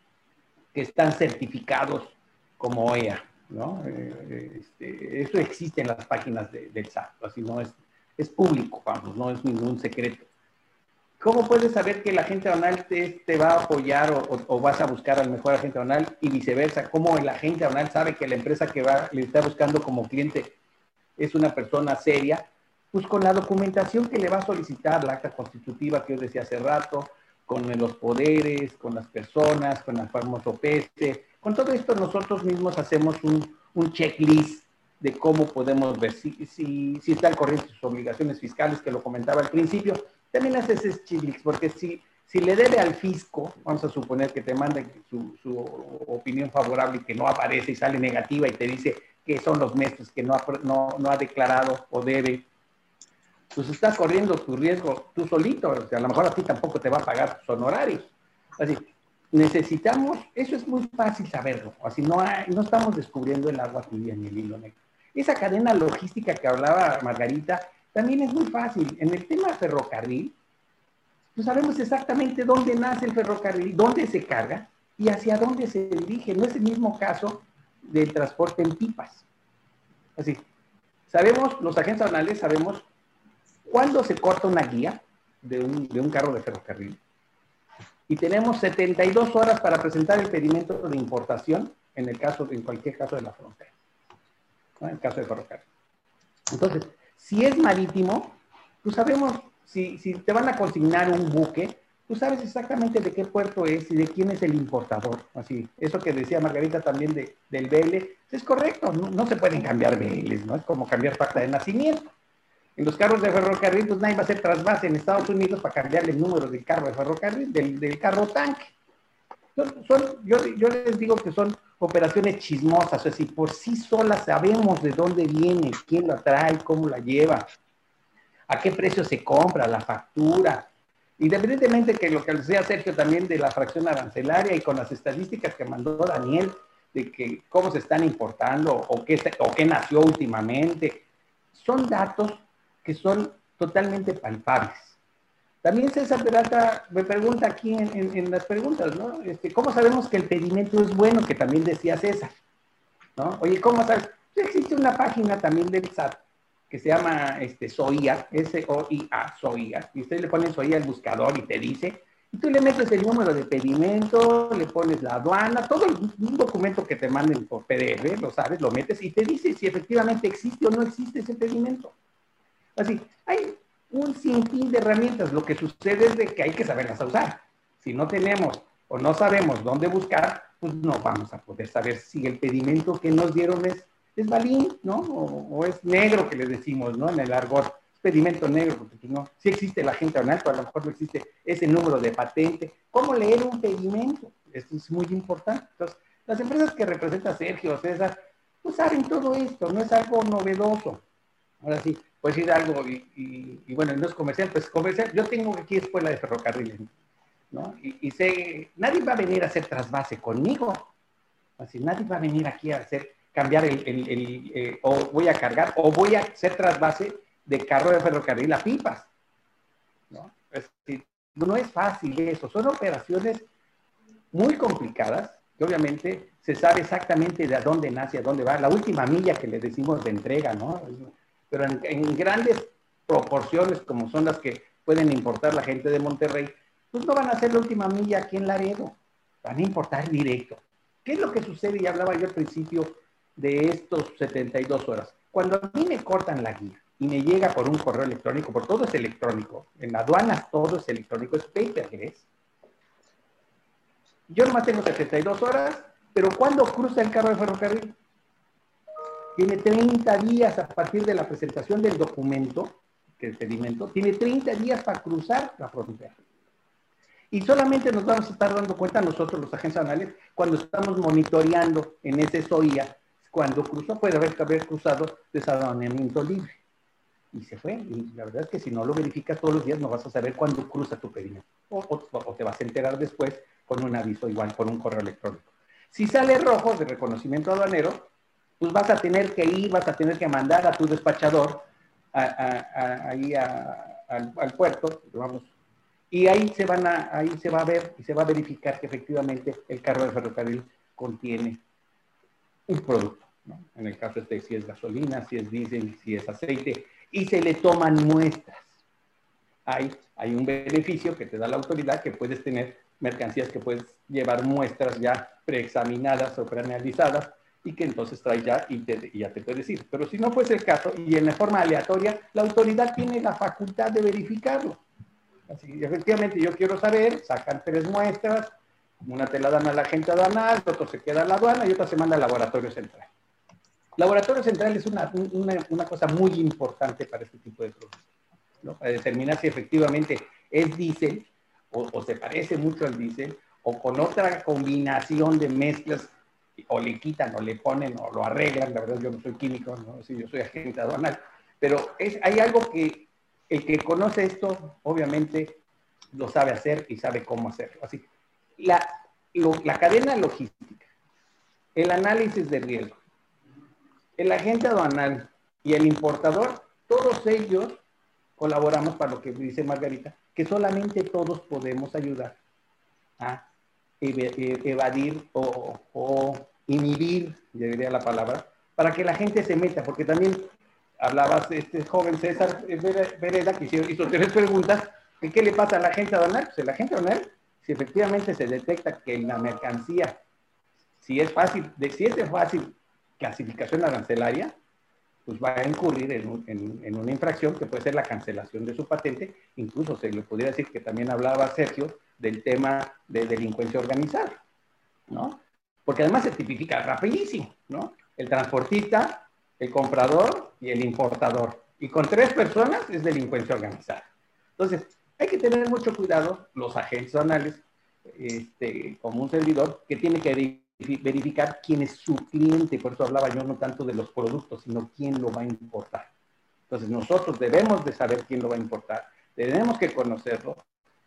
S1: que están certificados como OEA, ¿no? Eh, este, eso existe en las páginas de, del SAT, así no es, es público, vamos, no es ningún secreto. ¿Cómo puedes saber que el agente aduanal te, te va a apoyar o, o, o, vas a buscar al mejor agente aduanal y viceversa? ¿Cómo el agente aduanal sabe que la empresa que va, le está buscando como cliente es una persona seria? Pues con la documentación que le va a solicitar, la acta constitutiva que yo decía hace rato, con los poderes, con las personas, con el famoso PESE. Con todo esto nosotros mismos hacemos un, un checklist de cómo podemos ver si, si, si está al corriente sus obligaciones fiscales, que lo comentaba al principio, también haces ese chilix, porque si, si le debe al fisco, vamos a suponer que te manda su, su, opinión favorable y que no aparece y sale negativa y te dice que son los meses que no ha, no, no ha declarado o debe, pues estás corriendo tu riesgo tú solito, o sea, a lo mejor a ti tampoco te va a pagar tus honorarios. Así, necesitamos, eso es muy fácil saberlo, así no, hay, no estamos descubriendo el agua tibia ni el hilo negro. Esa cadena logística que hablaba Margarita, también es muy fácil. En el tema ferrocarril, pues sabemos exactamente dónde nace el ferrocarril, dónde se carga y hacia dónde se dirige. No es el mismo caso del transporte en pipas. Así, sabemos, los agentes aduanales sabemos cuándo se corta una guía de un, de un carro de ferrocarril. Y tenemos 72 horas para presentar el pedimento de importación en el caso, en cualquier caso de la frontera. En el caso de ferrocarril. Entonces, si es marítimo, tú sabemos, si, si, te van a consignar un buque, tú sabes exactamente de qué puerto es y de quién es el importador. Así, eso que decía Margarita también de, del BL, es correcto, no, no, se pueden cambiar BLs, ¿no? Es como cambiar pacta de nacimiento. En los carros de ferrocarril, pues nadie va a hacer trasvase en Estados Unidos para cambiarle el número del carro de ferrocarril, del, del carro tanque. Son, yo, yo les digo que son operaciones chismosas, es decir, por sí solas sabemos de dónde viene, quién la trae, cómo la lleva, a qué precio se compra, la factura, Independientemente que lo que decía Sergio también de la fracción arancelaria y con las estadísticas que mandó Daniel, de que cómo se están importando o qué, o qué nació últimamente, son datos que son totalmente palpables. También César Peralta me pregunta aquí en, las preguntas, ¿no? Este, ¿Cómo sabemos que el pedimento es bueno? Que también decía César, ¿no? Oye, ¿cómo sabes? Existe una página también del SAT que se llama este, SOIA, S-O-I-A, SOIA, y usted le pone SOIA al buscador y te dice, y tú le metes el número de pedimento, le pones la aduana, todo un documento que te manden por PDF, lo sabes, lo metes y te dice si efectivamente existe o no existe ese pedimento. Así, hay un sinfín de herramientas. Lo que sucede es de que hay que saberlas usar. Si no tenemos o no sabemos dónde buscar, pues no vamos a poder saber si el pedimento que nos dieron es, es balín, ¿no? O, es negro que le decimos, ¿no? En el argot. Pedimento negro, porque no, si existe la gente honesta, a lo mejor no existe ese número de patente. ¿Cómo leer un pedimento? Esto es muy importante. Entonces, las empresas que representa Sergio, César, pues saben todo esto, no es algo novedoso. Ahora sí, pues ir algo y, y, bueno, no es comercial, pues comercial. Yo tengo aquí escuela de ferrocarriles, ¿no? Y, sé, nadie va a venir a hacer trasvase conmigo. Así, nadie va a venir aquí a hacer, cambiar el, el, eh, o voy a cargar, o voy a hacer trasvase de carro de ferrocarril a pipas, ¿no? Es no es fácil eso, son operaciones muy complicadas, que obviamente se sabe exactamente de dónde nace, a dónde va, la última milla que le decimos de entrega, ¿no? Pero en, grandes proporciones como son las que pueden importar la gente de Monterrey, pues no van a ser la última milla aquí en Laredo, van a importar directo. ¿Qué es lo que sucede? Y hablaba yo al principio de estos 72 horas. Cuando a mí me cortan la guía y me llega por un correo electrónico, por todo es electrónico, en aduanas todo es electrónico, es paperless. Yo nomás tengo 72 horas, pero ¿cuándo cruza el carro de ferrocarril? Tiene 30 días a partir de la presentación del documento, que el pedimento, tiene 30 días para cruzar la frontera. Y solamente nos vamos a estar dando cuenta nosotros, los agentes anales, cuando estamos monitoreando en ese SOIA, cuando cruzó, puede haber, haber cruzado desaduanamiento libre. Y se fue. Y la verdad es que si no lo verificas todos los días, no vas a saber cuándo cruza tu pedimento. O, o te vas a enterar después con un aviso igual, por un correo electrónico. Si sale rojo de reconocimiento aduanero, pues vas a tener que ir, vas a tener que mandar a tu despachador ahí al, puerto, vamos, y ahí se, van a, ahí se va a ver y se va a verificar que efectivamente el carro de ferrocarril contiene un producto. En el caso este, si es gasolina, si es diésel, si es aceite, y se le toman muestras. Hay, hay un beneficio que te da la autoridad que puedes tener mercancías que puedes llevar muestras ya preexaminadas o preanalizadas y que entonces trae ya y, ya te puede decir. Pero si no fuese el caso y en forma aleatoria, la autoridad tiene la facultad de verificarlo. Así, efectivamente, yo quiero saber, sacan tres muestras, una te la dan a la gente aduanal, otro se queda en la aduana y otra se manda al laboratorio central. Laboratorio central es una, una, cosa muy importante para este tipo de productos, ¿no? para determinar si efectivamente es diésel o, o se parece mucho al diésel o con otra combinación de mezclas o le quitan o le ponen o lo arreglan, la verdad yo no soy químico, ¿no? Sí, yo soy agente aduanal, pero es, hay algo que el que conoce esto, obviamente, lo sabe hacer y sabe cómo hacerlo. Así, la, la cadena logística, el análisis de riesgo, el agente aduanal y el importador, todos ellos colaboramos para lo que dice Margarita, que solamente todos podemos ayudar a evadir o, o inhibir, yo diría la palabra, para que la gente se meta, porque también hablabas este joven César Vereda que hizo, tres preguntas, ¿qué le pasa a la gente aduanal? Pues la gente aduanal, si efectivamente se detecta que la mercancía, si es fácil, de, si es de fácil clasificación arancelaria, pues va a incurrir en, una infracción que puede ser la cancelación de su patente, incluso se le podría decir que también hablaba Sergio del tema de delincuencia organizada, ¿no? Porque además se tipifica rapidísimo, ¿no? El transportista, el comprador y el importador. Y con tres personas es delincuencia organizada. Entonces, hay que tener mucho cuidado los agentes anales, este, como un servidor, que tiene que verificar quién es su cliente. Por eso hablaba yo no tanto de los productos, sino quién lo va a importar. Entonces, nosotros debemos de saber quién lo va a importar. Tenemos que conocerlo,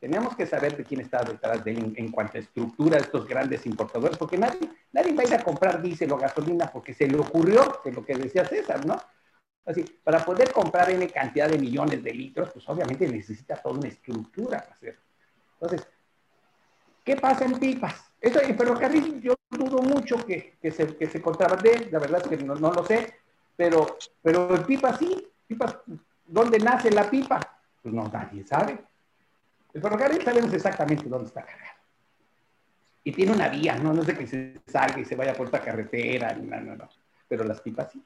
S1: Tenemos que saber de quién está detrás de él en, cuanto a estructura de estos grandes importadores, porque nadie, nadie va a ir a comprar diésel o gasolina porque se le ocurrió, de lo que decía César, ¿no? Así, para poder comprar N cantidad de millones de litros, pues obviamente necesita toda una estructura para hacerlo. Entonces, ¿qué pasa en pipas? Eso en ferrocarril yo dudo mucho que, que se, que se contrabande, la verdad es que no, no, lo sé, pero, pero en pipas sí, pipas, ¿dónde nace la pipa? Pues no, nadie sabe. El ferrocarril sabemos exactamente dónde está cargado. Y tiene una vía, no, no de que se salga y se vaya por esta carretera, no, no, no. Pero las pipas sí.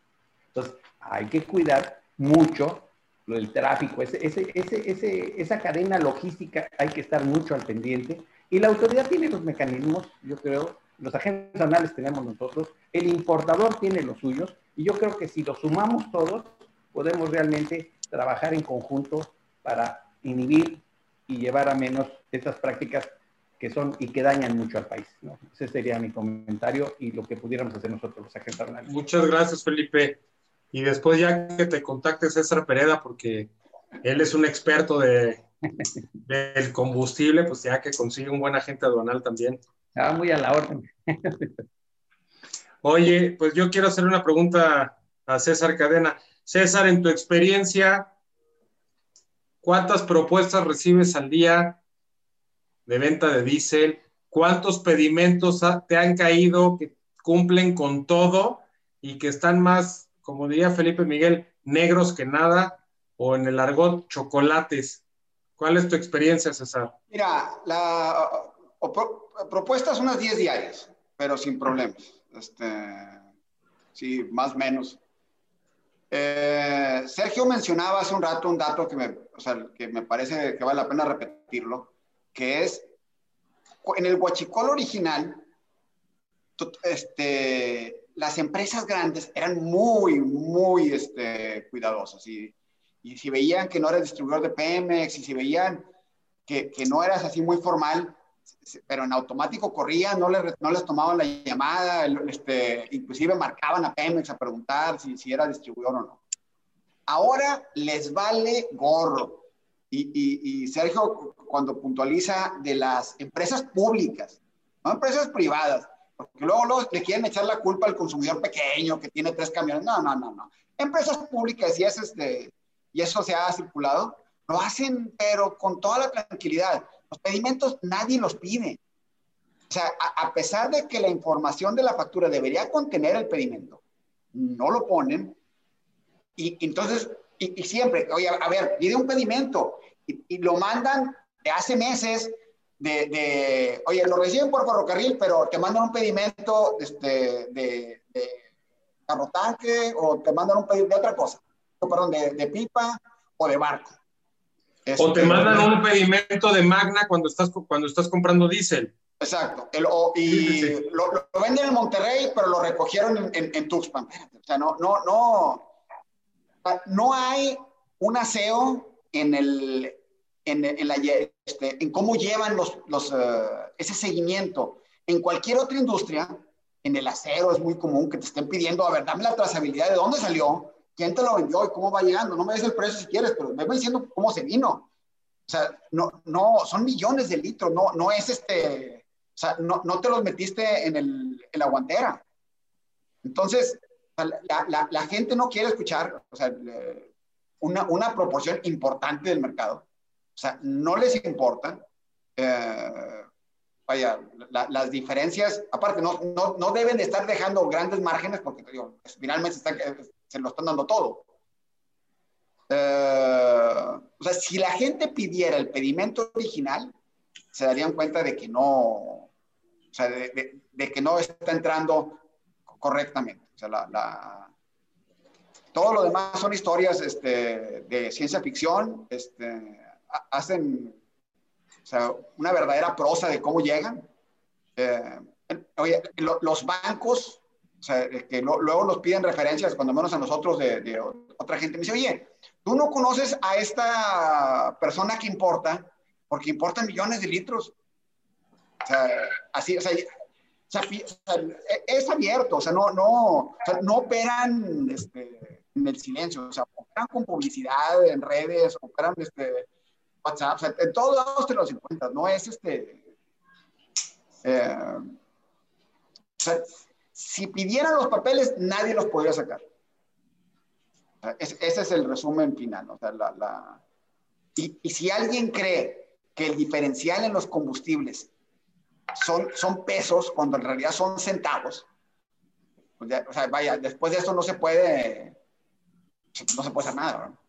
S1: Entonces, hay que cuidar mucho del tráfico, ese, ese, ese, esa cadena logística hay que estar mucho al pendiente. Y la autoridad tiene los mecanismos, yo creo, los agentes nacionales tenemos nosotros, el importador tiene los suyos, y yo creo que si los sumamos todos, podemos realmente trabajar en conjunto para inhibir y llevar a menos estas prácticas que son y que dañan mucho al país. Ese sería mi comentario y lo que pudiéramos hacer nosotros los agentes nacionales.
S4: Muchas gracias, Felipe. Y después ya que te contacte César Pereda, porque él es un experto de, del combustible, pues ya que consigue un buen agente aduanal también.
S1: Ah, muy a la orden.
S4: Oye, pues yo quiero hacer una pregunta a César Cadena. César, en tu experiencia, ¿cuántas propuestas recibes al día de venta de diésel? ¿Cuántos pedimentos te han caído que cumplen con todo y que están más, como diría Felipe Miguel, negros que nada o en el argot chocolates? ¿Cuál es tu experiencia, César?
S7: Mira, la propuestas unas 10 diarias, pero sin problemas. Este, sí, más o menos. Eh, Sergio mencionaba hace un rato un dato que me, o sea, que me parece que vale la pena repetirlo, que es en el huachicol original, este, las empresas grandes eran muy, muy este, cuidadosas y, y si veían que no eras distribuidor de Pemex y si veían que, que no eras así muy formal, pero en automático corrían, no les, no les tomaban la llamada, este, inclusive marcaban a Pemex a preguntar si, si era distribuidor o no. Ahora les vale gorro. Y, y, y, Sergio, cuando puntualiza de las empresas públicas, no empresas privadas, porque luego, luego, le quieren echar la culpa al consumidor pequeño que tiene tres camiones. No, no, no, no. Empresas públicas, y, es este, y eso se ha circulado, lo hacen, pero con toda la tranquilidad los pedimentos nadie los pide. O sea, a, pesar de que la información de la factura debería contener el pedimento, no lo ponen. Y, entonces, y, siempre, oye, a ver, pide un pedimento y, lo mandan de hace meses de, oye, lo reciben por ferrocarril, pero te mandan un pedimento este, de, de carro tanque o te mandan un pedimento de otra cosa, perdón, de, de pipa o de barco
S4: o te mandan un pedimento de Magna cuando estás, cuando estás comprando diésel.
S7: Exacto. y Lo, venden en Monterrey, pero lo recogieron en, Tuxpan. O sea, no, no, no. No hay un aseo en el, en, en, la, este, en cómo llevan los, los, eh, ese seguimiento. En cualquier otra industria, en el acero es muy común que te estén pidiendo, a ver, dame la trazabilidad de dónde salió, quién te lo vendió y cómo va llegando. No me des el precio si quieres, pero me va diciendo cómo se vino. O sea, no, no, son millones de litros, no, no es este, o sea, no, no te los metiste en, el, en la guantera. Entonces, la, la, la, gente no quiere escuchar, o sea, una, una proporción importante del mercado. O sea, no les importa. Eh, vaya, las diferencias, aparte, no, no, no, deben de estar dejando grandes márgenes porque pues, finalmente está, se lo están dando todo. Eh, o sea, si la gente pidiera el pedimento original, se darían cuenta de que no, o sea, de, que no está entrando correctamente. O sea, la, todo lo demás son historias este, de ciencia ficción, este, hacen o sea, una verdadera prosa de cómo llegan. Eh, oye, los bancos o sea, que luego nos piden referencias, cuando menos a nosotros, de, otra gente. Me dice, oye, tú no conoces a esta persona que importa, porque importa millones de litros. O sea, así, o sea, es abierto, o sea, no, no, no operan este, en el silencio, o sea, operan con publicidad en redes, operan, este, WhatsApp, o sea, en todos lados te los encuentras, no es este... Eh, o sea, si pidieran los papeles, nadie los podría sacar. ese es el resumen final. O sea, la, la... Y, y, si alguien cree que el diferencial en los combustibles son, son pesos cuando en realidad son centavos, pues o sea, vaya, después de esto no se puede, no se puede hacer nada. ¿verdad?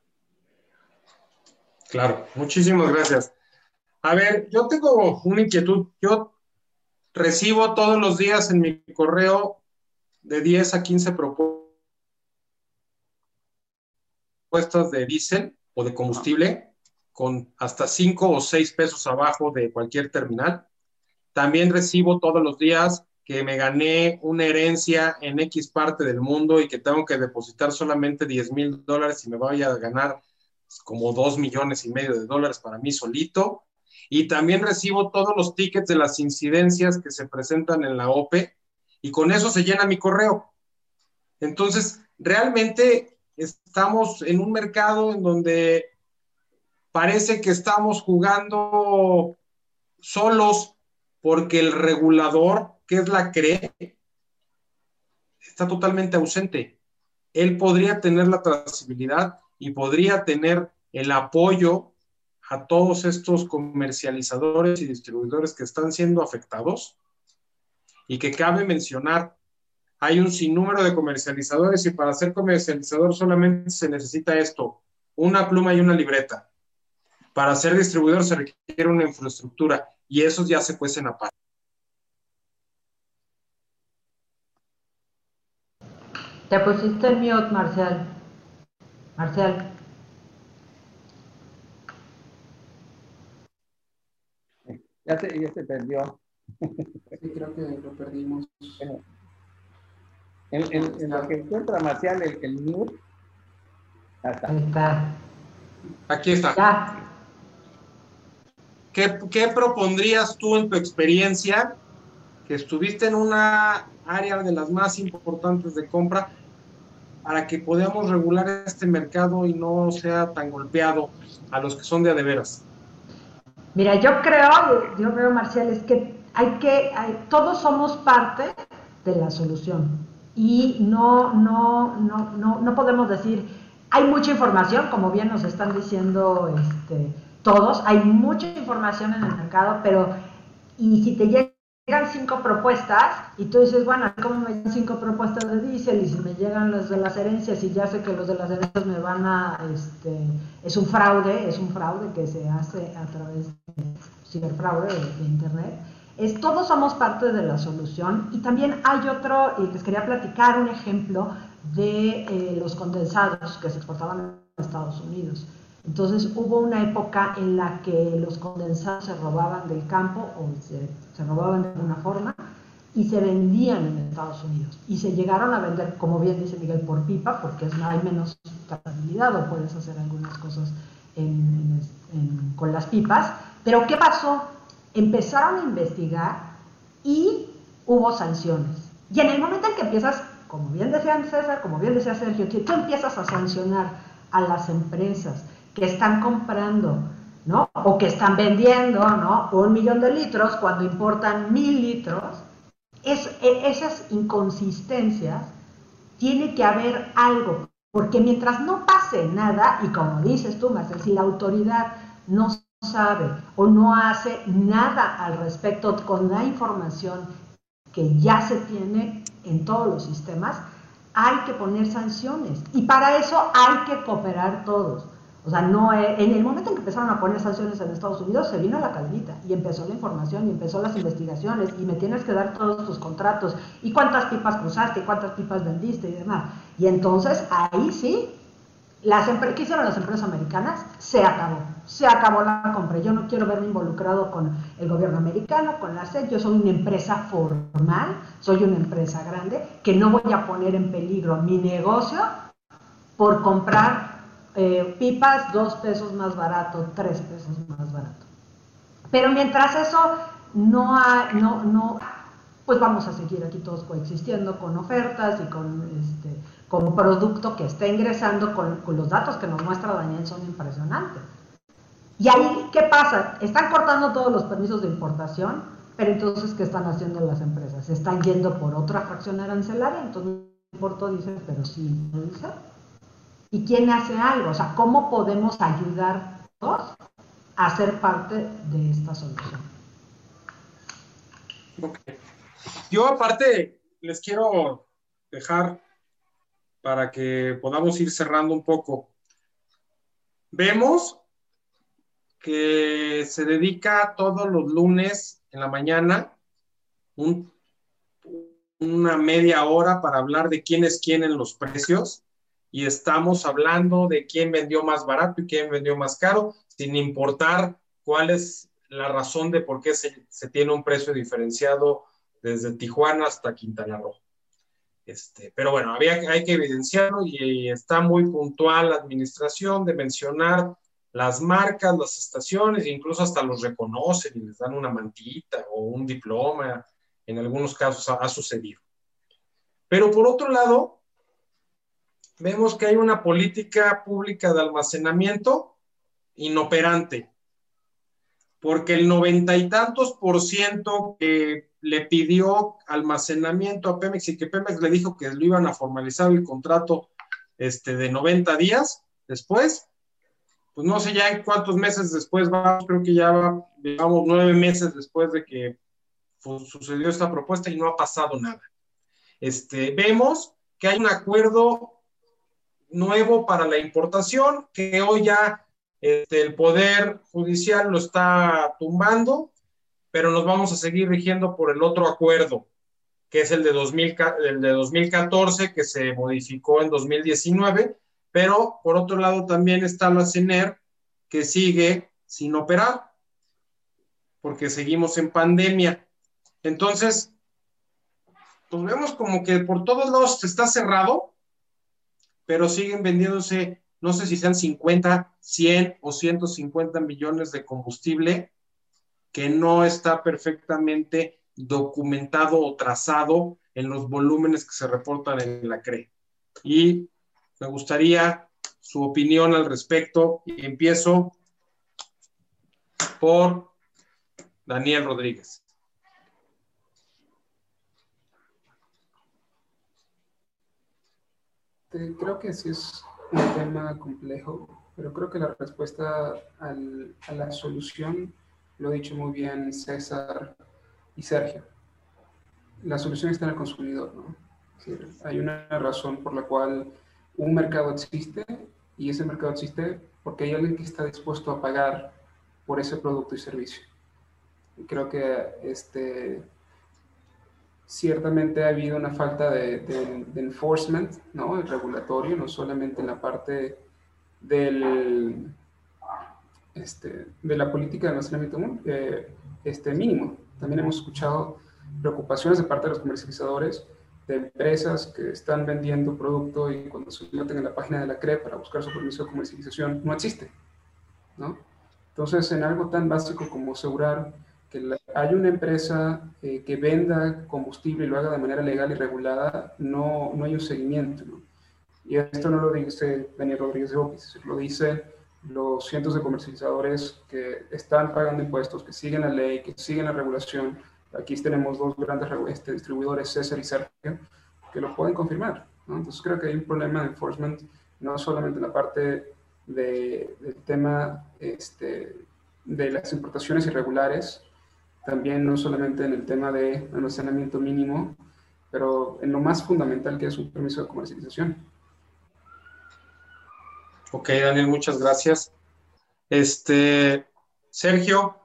S4: Claro, muchísimas gracias. A ver, yo tengo una inquietud. Yo recibo todos los días en mi correo de 10 a 15 propuestas de diésel o de combustible con hasta 5 o 6 pesos abajo de cualquier terminal. También recibo todos los días que me gané una herencia en X parte del mundo y que tengo que depositar solamente 10 mil dólares y me vaya a ganar como 2 millones y medio de dólares para mí solito. Y también recibo todos los tickets de las incidencias que se presentan en la OPE y con eso se llena mi correo. Entonces, realmente estamos en un mercado en donde parece que estamos jugando solos porque el regulador, que es la CRE, está totalmente ausente. Él podría tener la trazabilidad y podría tener el apoyo a todos estos comercializadores y distribuidores que están siendo afectados y que cabe mencionar, hay un sinnúmero de comercializadores y para ser comercializador solamente se necesita esto, una pluma y una libreta. Para ser distribuidor se requiere una infraestructura y esos ya se cuecen aparte.
S3: Te pusiste el mute, Marcial. Marcial.
S1: Ya se, ya se perdió.
S5: Sí, creo que lo perdimos.
S1: Bueno, en, en, en, lo que encuentra Marcial el, el mute. Hasta.
S3: Ahí está.
S4: Aquí está.
S3: Ya.
S4: ¿Qué, ¿Qué, propondrías tú en tu experiencia que estuviste en una área de las más importantes de compra para que podamos regular este mercado y no sea tan golpeado a los que son de adeveras?
S3: Mira, yo creo, yo creo, Marcial, es que hay que, hay, todos somos parte de la solución. Y no, no, no, no, no podemos decir, hay mucha información, como bien nos están diciendo este, todos, hay mucha información en el mercado, pero y si te llegan cinco propuestas y tú dices, bueno, ¿cómo me llegan cinco propuestas de diésel? Y si me llegan las de las herencias y ya sé que los de las herencias me van a, este, es un fraude, es un fraude que se hace a través de ciberfraude de, de internet. Es, todos somos parte de la solución y también hay otro, y les quería platicar un ejemplo de eh, los condensados que se exportaban a Estados Unidos. Entonces hubo una época en la que los condensados se robaban del campo o se, se, robaban de alguna forma y se vendían en Estados Unidos. Y se llegaron a vender, como bien dice Miguel, por pipa, porque es, hay menos trazabilidad o puedes hacer algunas cosas en, en, en, con las pipas. Pero ¿qué pasó? Empezaron a investigar y hubo sanciones. Y en el momento en que empiezas, como bien decía César, como bien decía Sergio, tú empiezas a sancionar a las empresas que están comprando, ¿no? O que están vendiendo, ¿no? Un millón de litros cuando importan mil litros. Es, esas inconsistencias tiene que haber algo, porque mientras no pase nada, y como dices tú, Marcel, si la autoridad no sabe o no hace nada al respecto con la información que ya se tiene en todos los sistemas, hay que poner sanciones. Y para eso hay que cooperar todos. O sea, no en el momento en que empezaron a poner sanciones en Estados Unidos, se vino la cadenita y empezó la información y empezó las investigaciones y me tienes que dar todos tus contratos y cuántas pipas cruzaste y cuántas pipas vendiste y demás. Y entonces ahí sí, las ¿qué hicieron las empresas americanas? Se acabó, se acabó la compra. Yo no quiero verme involucrado con el gobierno americano, con la SED. Yo soy una empresa formal, soy una empresa grande que no voy a poner en peligro mi negocio por comprar eh, pipas dos pesos más barato, tres pesos más barato. Pero mientras eso no, hay, no, no, pues vamos a seguir aquí todos coexistiendo con ofertas y con, este, con producto que está ingresando con, los datos que nos muestra Daniel son impresionantes. Y ahí, ¿qué pasa? Están cortando todos los permisos de importación, pero entonces, ¿qué están haciendo las empresas? Están yendo por otra fracción arancelaria, entonces no importa, dicen, pero sí, dice. ¿Y quién hace algo? O sea, ¿cómo podemos ayudar todos a ser parte de esta solución?
S4: Yo aparte les quiero dejar para que podamos ir cerrando un poco. Vemos que se dedica todos los lunes en la mañana una media hora para hablar de quién es quién en los precios y estamos hablando de quién vendió más barato y quién vendió más caro, sin importar cuál es la razón de por qué se, tiene un precio diferenciado desde Tijuana hasta Quintana Roo. Este, pero bueno, había, hay que evidenciarlo y está muy puntual la administración de mencionar las marcas, las estaciones, incluso hasta los reconocen y les dan una mantita o un diploma. En algunos casos ha sucedido. Pero por otro lado, vemos que hay una política pública de almacenamiento inoperante, porque el noventa y tantos por ciento que le pidió almacenamiento a Pemex y que Pemex le dijo que lo iban a formalizar el contrato este, de 90 días después, pues no sé ya en cuántos meses después vamos, creo que ya vamos nueve meses después de que sucedió esta propuesta y no ha pasado nada. Este, vemos que hay un acuerdo nuevo para la importación que hoy ya este, el Poder Judicial lo está tumbando pero nos vamos a seguir rigiendo por el otro acuerdo, que es el de, 2000, el de 2014, que se modificó en 2019, pero por otro lado también está la CENER, que sigue sin operar, porque seguimos en pandemia. Entonces, pues vemos como que por todos lados está cerrado, pero siguen vendiéndose, no sé si sean 50, 100 o 150 millones de combustible que no está perfectamente documentado o trazado en los volúmenes que se reportan en la CRE. Y me gustaría su opinión al respecto y empiezo por Daniel Rodríguez.
S5: Creo que sí es un tema complejo, pero creo que la respuesta al, a la solución lo ha dicho muy bien César y Sergio. La solución está en el consumidor, ¿no? hay una razón por la cual un mercado existe y ese mercado existe porque hay alguien que está dispuesto a pagar por ese producto y servicio. creo que este, ciertamente ha habido una falta de, de enforcement, ¿no? El regulatorio, no solamente en la parte del, este, de la política de almacenamiento eh, este, mínimo. También hemos escuchado preocupaciones de parte de los comercializadores de empresas que están vendiendo producto y cuando se meten en la página de la CRE para buscar su permiso de comercialización no existe. ¿no? Entonces, en algo tan básico como asegurar que hay una empresa eh, que venda combustible y lo haga de manera legal y regulada, no, no hay un seguimiento. ¿no? Y esto no lo dice Daniel Rodríguez de Opis, lo dice los cientos de comercializadores que están pagando impuestos, que siguen la ley, que siguen la regulación. Aquí tenemos dos grandes este, distribuidores, César y Sergio, que lo pueden confirmar. Entonces creo que hay un problema de enforcement, no solamente en la parte de, del tema este, de las importaciones irregulares, también no solamente en el tema de almacenamiento mínimo, pero en lo más fundamental que es un permiso de comercialización.
S4: Ok, Daniel, muchas gracias. Este, Sergio.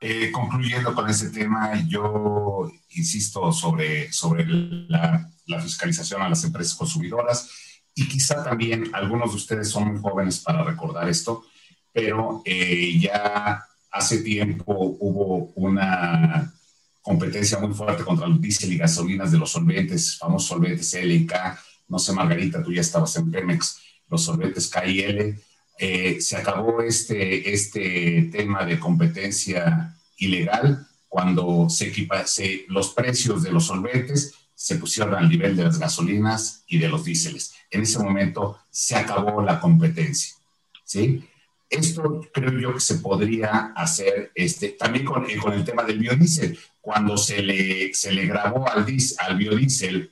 S6: Eh, concluyendo con ese tema, yo insisto sobre, sobre la, fiscalización a las empresas consumidoras y quizá también algunos de ustedes son muy jóvenes para recordar esto, pero eh, ya hace tiempo hubo una competencia muy fuerte contra el diésel y gasolinas de los solventes, famosos solventes L y K. No sé, Margarita, tú ya estabas en Pemex, los solventes K y L. Eh, se acabó este, este tema de competencia ilegal cuando se, equipa, los precios de los solventes se pusieron al nivel de las gasolinas y de los diésels. En ese momento se acabó la competencia, ¿sí? Esto creo yo que se podría hacer este, también con, con el tema del biodiesel. Cuando se le, se le grabó al, al biodiesel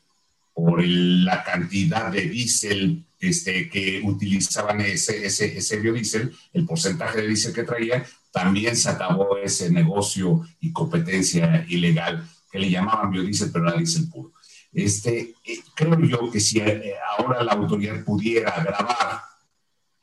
S6: por la cantidad de diésel este, que utilizaban ese, ese, ese biodiesel, el porcentaje de diésel que traía, también se acabó ese negocio y competencia ilegal que le llamaban biodiesel, pero era diésel puro. Este, eh, creo yo que si eh, ahora la autoridad pudiera grabar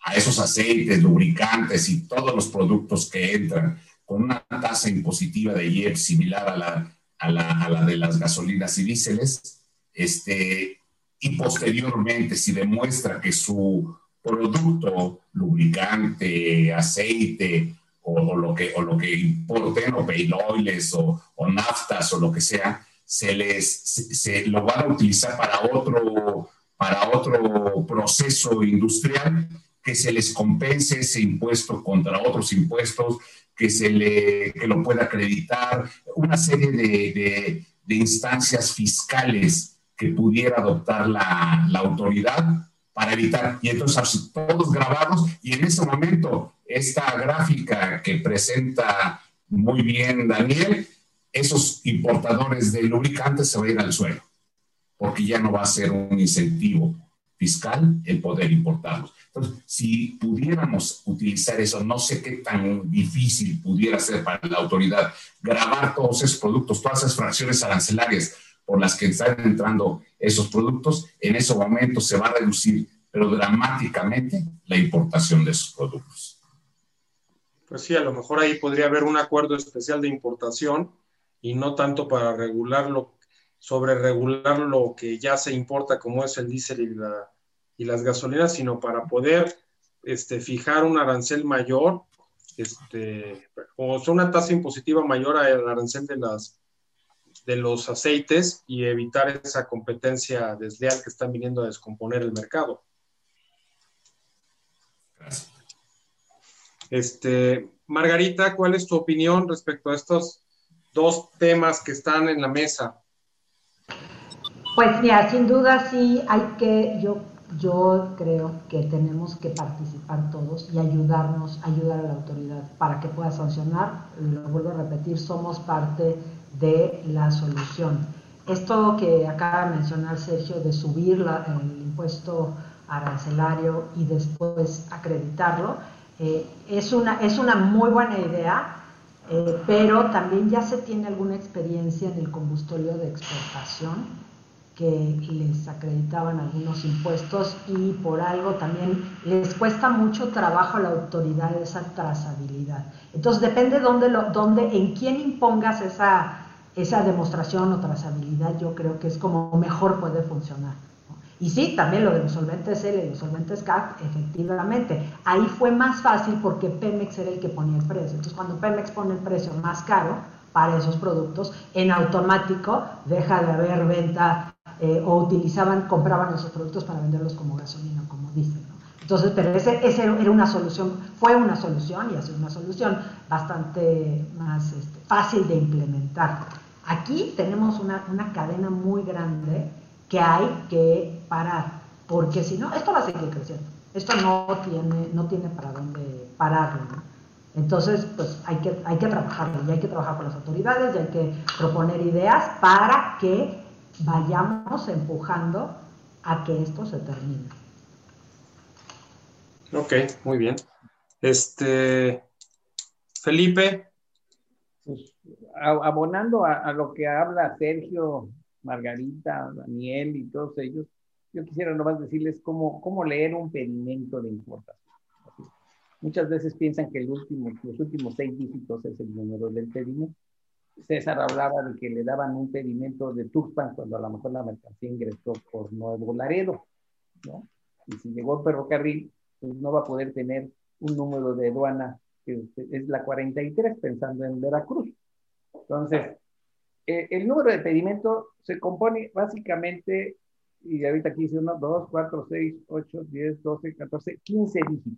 S6: a esos aceites, lubricantes y todos los productos que entran con una tasa impositiva de IEP similar a la, a la, a la de las gasolinas y diéseles, este, y posteriormente si demuestra que su producto, lubricante, aceite o, lo, que, o lo que importen, o pale oils o, o, naftas o lo que sea, se les se, lo van a utilizar para otro, para otro proceso industrial que se les compense ese impuesto contra otros impuestos, que se le que lo pueda acreditar, una serie de, de, de instancias fiscales que pudiera adoptar la, la, autoridad para evitar, y entonces todos grabados, y en ese momento esta gráfica que presenta muy bien Daniel, esos importadores de lubricantes se van a ir al suelo, porque ya no va a ser un incentivo fiscal el poder importarlos. Entonces, si pudiéramos utilizar eso, no sé qué tan difícil pudiera ser para la autoridad grabar todos esos productos, todas esas fracciones arancelarias por las que están entrando esos productos, en ese momento se va a reducir, pero dramáticamente, la importación de esos productos.
S4: Pues sí, a lo mejor ahí podría haber un acuerdo especial de importación y no tanto para regularlo, sobre regular lo que ya se importa, como es el diésel y, la, y las gasolinas, sino para poder este, fijar un arancel mayor, este, o sea, una tasa impositiva mayor al arancel de las de los aceites y evitar esa competencia desleal que están viniendo a descomponer el mercado. Este, Margarita, ¿cuál es tu opinión respecto a estos dos temas que están en la mesa?
S3: Pues mira, sin duda sí hay que, yo, yo creo que tenemos que participar todos y ayudarnos, ayudar a la autoridad para que pueda sancionar. Lo vuelvo a repetir, somos parte de la solución. Esto que acaba de mencionar Sergio de subir el impuesto arancelario y después acreditarlo, eh, es, una, es una muy buena idea, eh, pero también ya se tiene alguna experiencia en el combustorio de exportación que les acreditaban algunos impuestos y por algo también les cuesta mucho trabajo a la autoridad esa trazabilidad. Entonces depende dónde, lo, en quién impongas esa, esa demostración o trazabilidad, yo creo que es como mejor puede funcionar. Y sí, también lo de los solventes L y los solventes CAC, efectivamente. Ahí fue más fácil porque Pemex era el que ponía el precio. Entonces, cuando Pemex pone el precio más caro para esos productos, en automático deja de haber venta eh, o utilizaban, compraban esos productos para venderlos como gasolina, como dicen. Entonces, pero ese, era una solución, fue una solución y ha sido una solución bastante más este, fácil de implementar. Aquí tenemos una, una, cadena muy grande que hay que parar, porque si no, esto va a seguir creciendo. Esto no tiene, no tiene para dónde pararlo. Entonces, pues hay que, hay que trabajarlo y hay que trabajar con las autoridades y hay que proponer ideas para que vayamos empujando a que esto se termine.
S4: Ok, muy bien. Este, Felipe.
S1: Pues, abonando a, lo que habla Sergio, Margarita, Daniel y todos ellos, yo quisiera nomás decirles cómo, cómo leer un pedimento de importación. Muchas veces piensan que el último, los últimos seis dígitos es el número del pedimento César hablaba de que le daban un pedimento de Tuxpan cuando a lo mejor la mercancía ingresó por Nuevo Laredo, ¿no? Y si llegó el ferrocarril, pues no va a poder tener un número de aduana que es la 43, pensando en Veracruz. Entonces, eh, el número de pedimento se compone básicamente, y ahorita aquí dice 1, 2, 4, 6, 8, 10, 12, 14, 15 dígitos.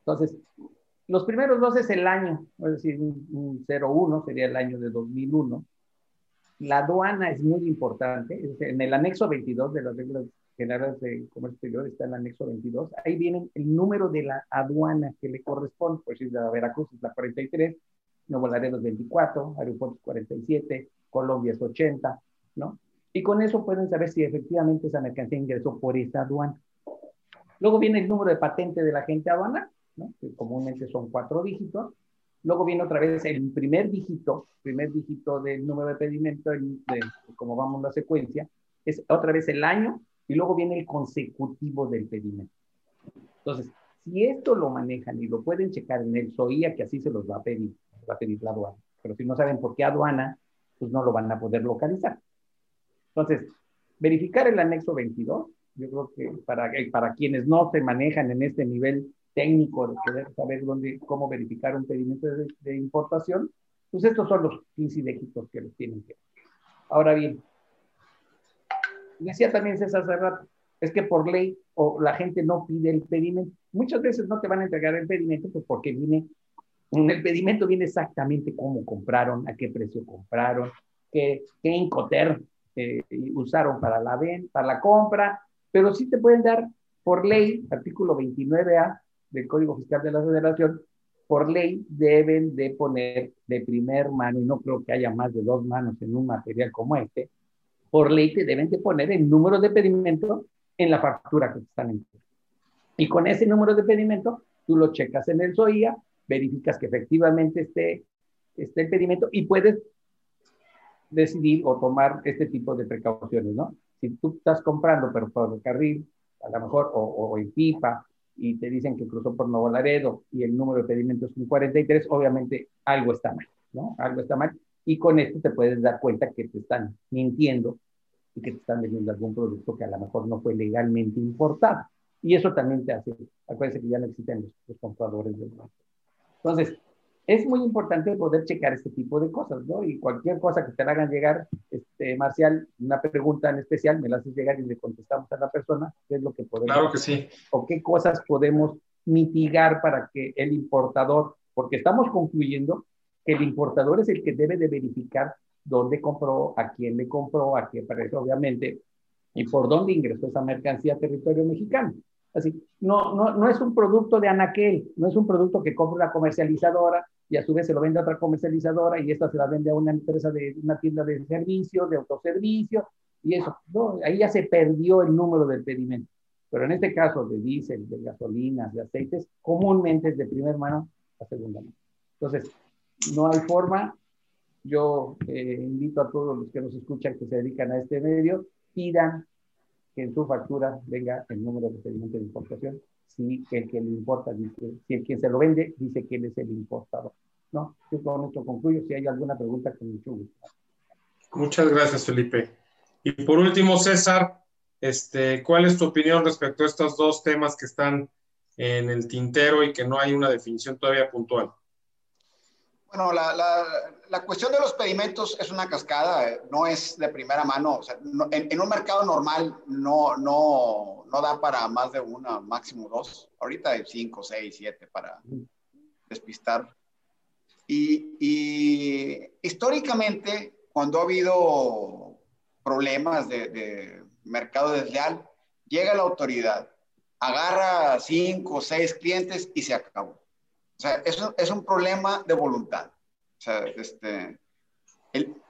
S1: Entonces, los primeros dos es el año, es decir, un, 01 sería el año de 2001. la aduana es muy importante. En el anexo 22 de las reglas generales de comercio exterior está el anexo 22. Ahí viene el número de la aduana que le corresponde. Pues si la Veracruz es la 43, Nuevo Laredo es 24, Aeropuertos 47, Colombia es 80, ¿no? Y con eso pueden saber si efectivamente esa mercancía ingresó por esa aduana. Luego viene el número de patente del agente aduana, ¿no? que comúnmente son cuatro dígitos. Luego viene otra vez el primer dígito, primer dígito del número de pedimento, de, como vamos la secuencia, es otra vez el año y luego viene el consecutivo del pedimento. Entonces, si esto lo manejan y lo pueden checar en el SOIA, que así se los va a pedir, va a pedir la aduana. Pero si no saben por qué aduana, pues no lo van a poder localizar. Entonces, verificar el anexo 22, yo creo que para, para quienes no se manejan en este nivel técnico de poder saber dónde, cómo verificar un pedimento de, importación, pues estos son los 15 dígitos que los tienen que. Ahora bien, decía también César Serrat, es que por ley o la gente no pide el pedimento. Muchas veces no te van a entregar el pedimento pues porque viene, en el pedimento viene exactamente cómo compraron, a qué precio compraron, qué, qué Incoter eh, usaron para la, venta, para la compra, pero sí te pueden dar por ley, artículo 29A, del Código Fiscal de la Federación, por ley deben de poner de primer mano, y no creo que haya más de dos manos en un material como este, por ley te deben de poner el número de pedimento en la factura que te están enviando. Y con ese número de pedimento, tú lo checas en el SOIA, verificas que efectivamente esté, esté el pedimento y puedes decidir o tomar este tipo de precauciones, ¿no? Si tú estás comprando, pero por el carril, a lo mejor, o, o en pipa, y te dicen que cruzó por Nuevo Laredo y el número de pedimentos es un 43, obviamente algo está mal, ¿no? Algo está mal. Y con esto te puedes dar cuenta que te están mintiendo y que te están vendiendo algún producto que a lo mejor no fue legalmente importado. Y eso también te hace, acuérdense que ya no existen los, los compradores banco. Entonces, es muy importante poder checar este tipo de cosas, ¿no? Y cualquier cosa que te hagan llegar, este, Marcial, una pregunta en especial, me la haces llegar y le contestamos a la persona qué es lo que podemos
S4: Claro que sí.
S1: O qué cosas podemos mitigar para que el importador, porque estamos concluyendo que el importador es el que debe de verificar dónde compró, a quién le compró, a qué precio, obviamente, y por dónde ingresó esa mercancía a territorio mexicano. Así, no, no, no es un producto de anaquel, no es un producto que compra una comercializadora y a su vez se lo vende a otra comercializadora y esta se la vende a una empresa de una tienda de servicio, de autoservicio, y eso, no, ahí ya se perdió el número del pedimento. Pero en este caso de diésel, de gasolinas, de aceites, comúnmente es de primera mano a segunda mano. Entonces, no hay forma. Yo eh, invito a todos los que nos escuchan que se dedican a este medio, pidan que en su factura venga el número de pedimento de importación si el que le importa dice, si el quien se lo vende dice que él es el importador. ¿no? Yo con esto concluyo. Si hay alguna pregunta, con mucho gusto.
S4: Muchas gracias, Felipe. Y por último, César, este, ¿cuál es tu opinión respecto a estos dos temas que están en el tintero y que no hay una definición todavía puntual?
S7: Bueno, la, la, la cuestión de los pedimentos es una cascada, eh, no es de primera mano. O sea, en, en, un mercado normal no, no, no da para más de una, máximo dos. Ahorita hay cinco, seis, siete para despistar. Y, y históricamente, cuando ha habido problemas de, de mercado desleal, llega la autoridad, agarra cinco o seis clientes y se acabó. O sea, eso es un problema de voluntad. O sea, este, el,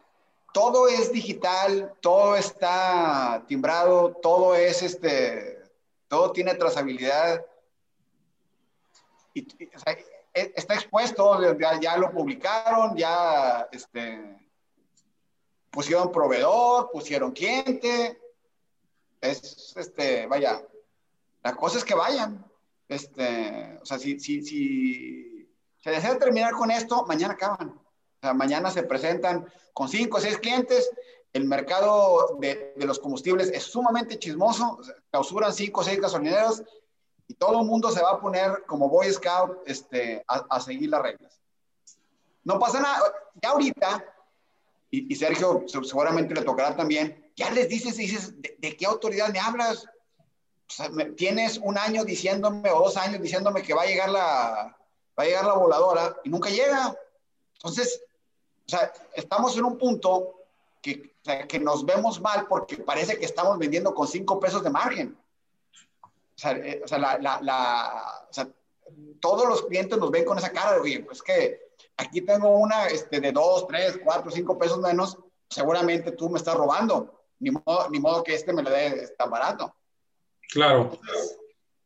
S7: todo es digital, todo está timbrado, todo es, este, todo tiene trazabilidad. Y, e, está expuesto, ya, ya, lo publicaron, ya este, pusieron proveedor, pusieron cliente. Es, este, vaya, la cosa es que vayan. Este, o sea, si, si, si se desea terminar con esto, mañana acaban. O sea, mañana se presentan con cinco o seis clientes. El mercado de, de los combustibles es sumamente chismoso. clausuran cinco o seis gasolineros y todo el mundo se va a poner como Boy Scout este, a, a seguir las reglas. No pasa nada. Ya ahorita, y, y, Sergio seguramente le tocará también, ya les dices, dices, ¿de, de qué autoridad me hablas? O sea, tienes un año diciéndome o dos años diciéndome que va a llegar la, va a llegar la voladora y nunca llega. Entonces, o sea, estamos en un punto que, que nos vemos mal porque parece que estamos vendiendo con cinco pesos de margen. O sea, eh, o sea, la, la, o sea, todos los clientes nos ven con esa cara de, oye, pues que aquí tengo una este, de dos, tres, cuatro, cinco pesos menos, seguramente tú me estás robando. Ni modo, ni modo que este me lo dé tan barato.
S4: Claro.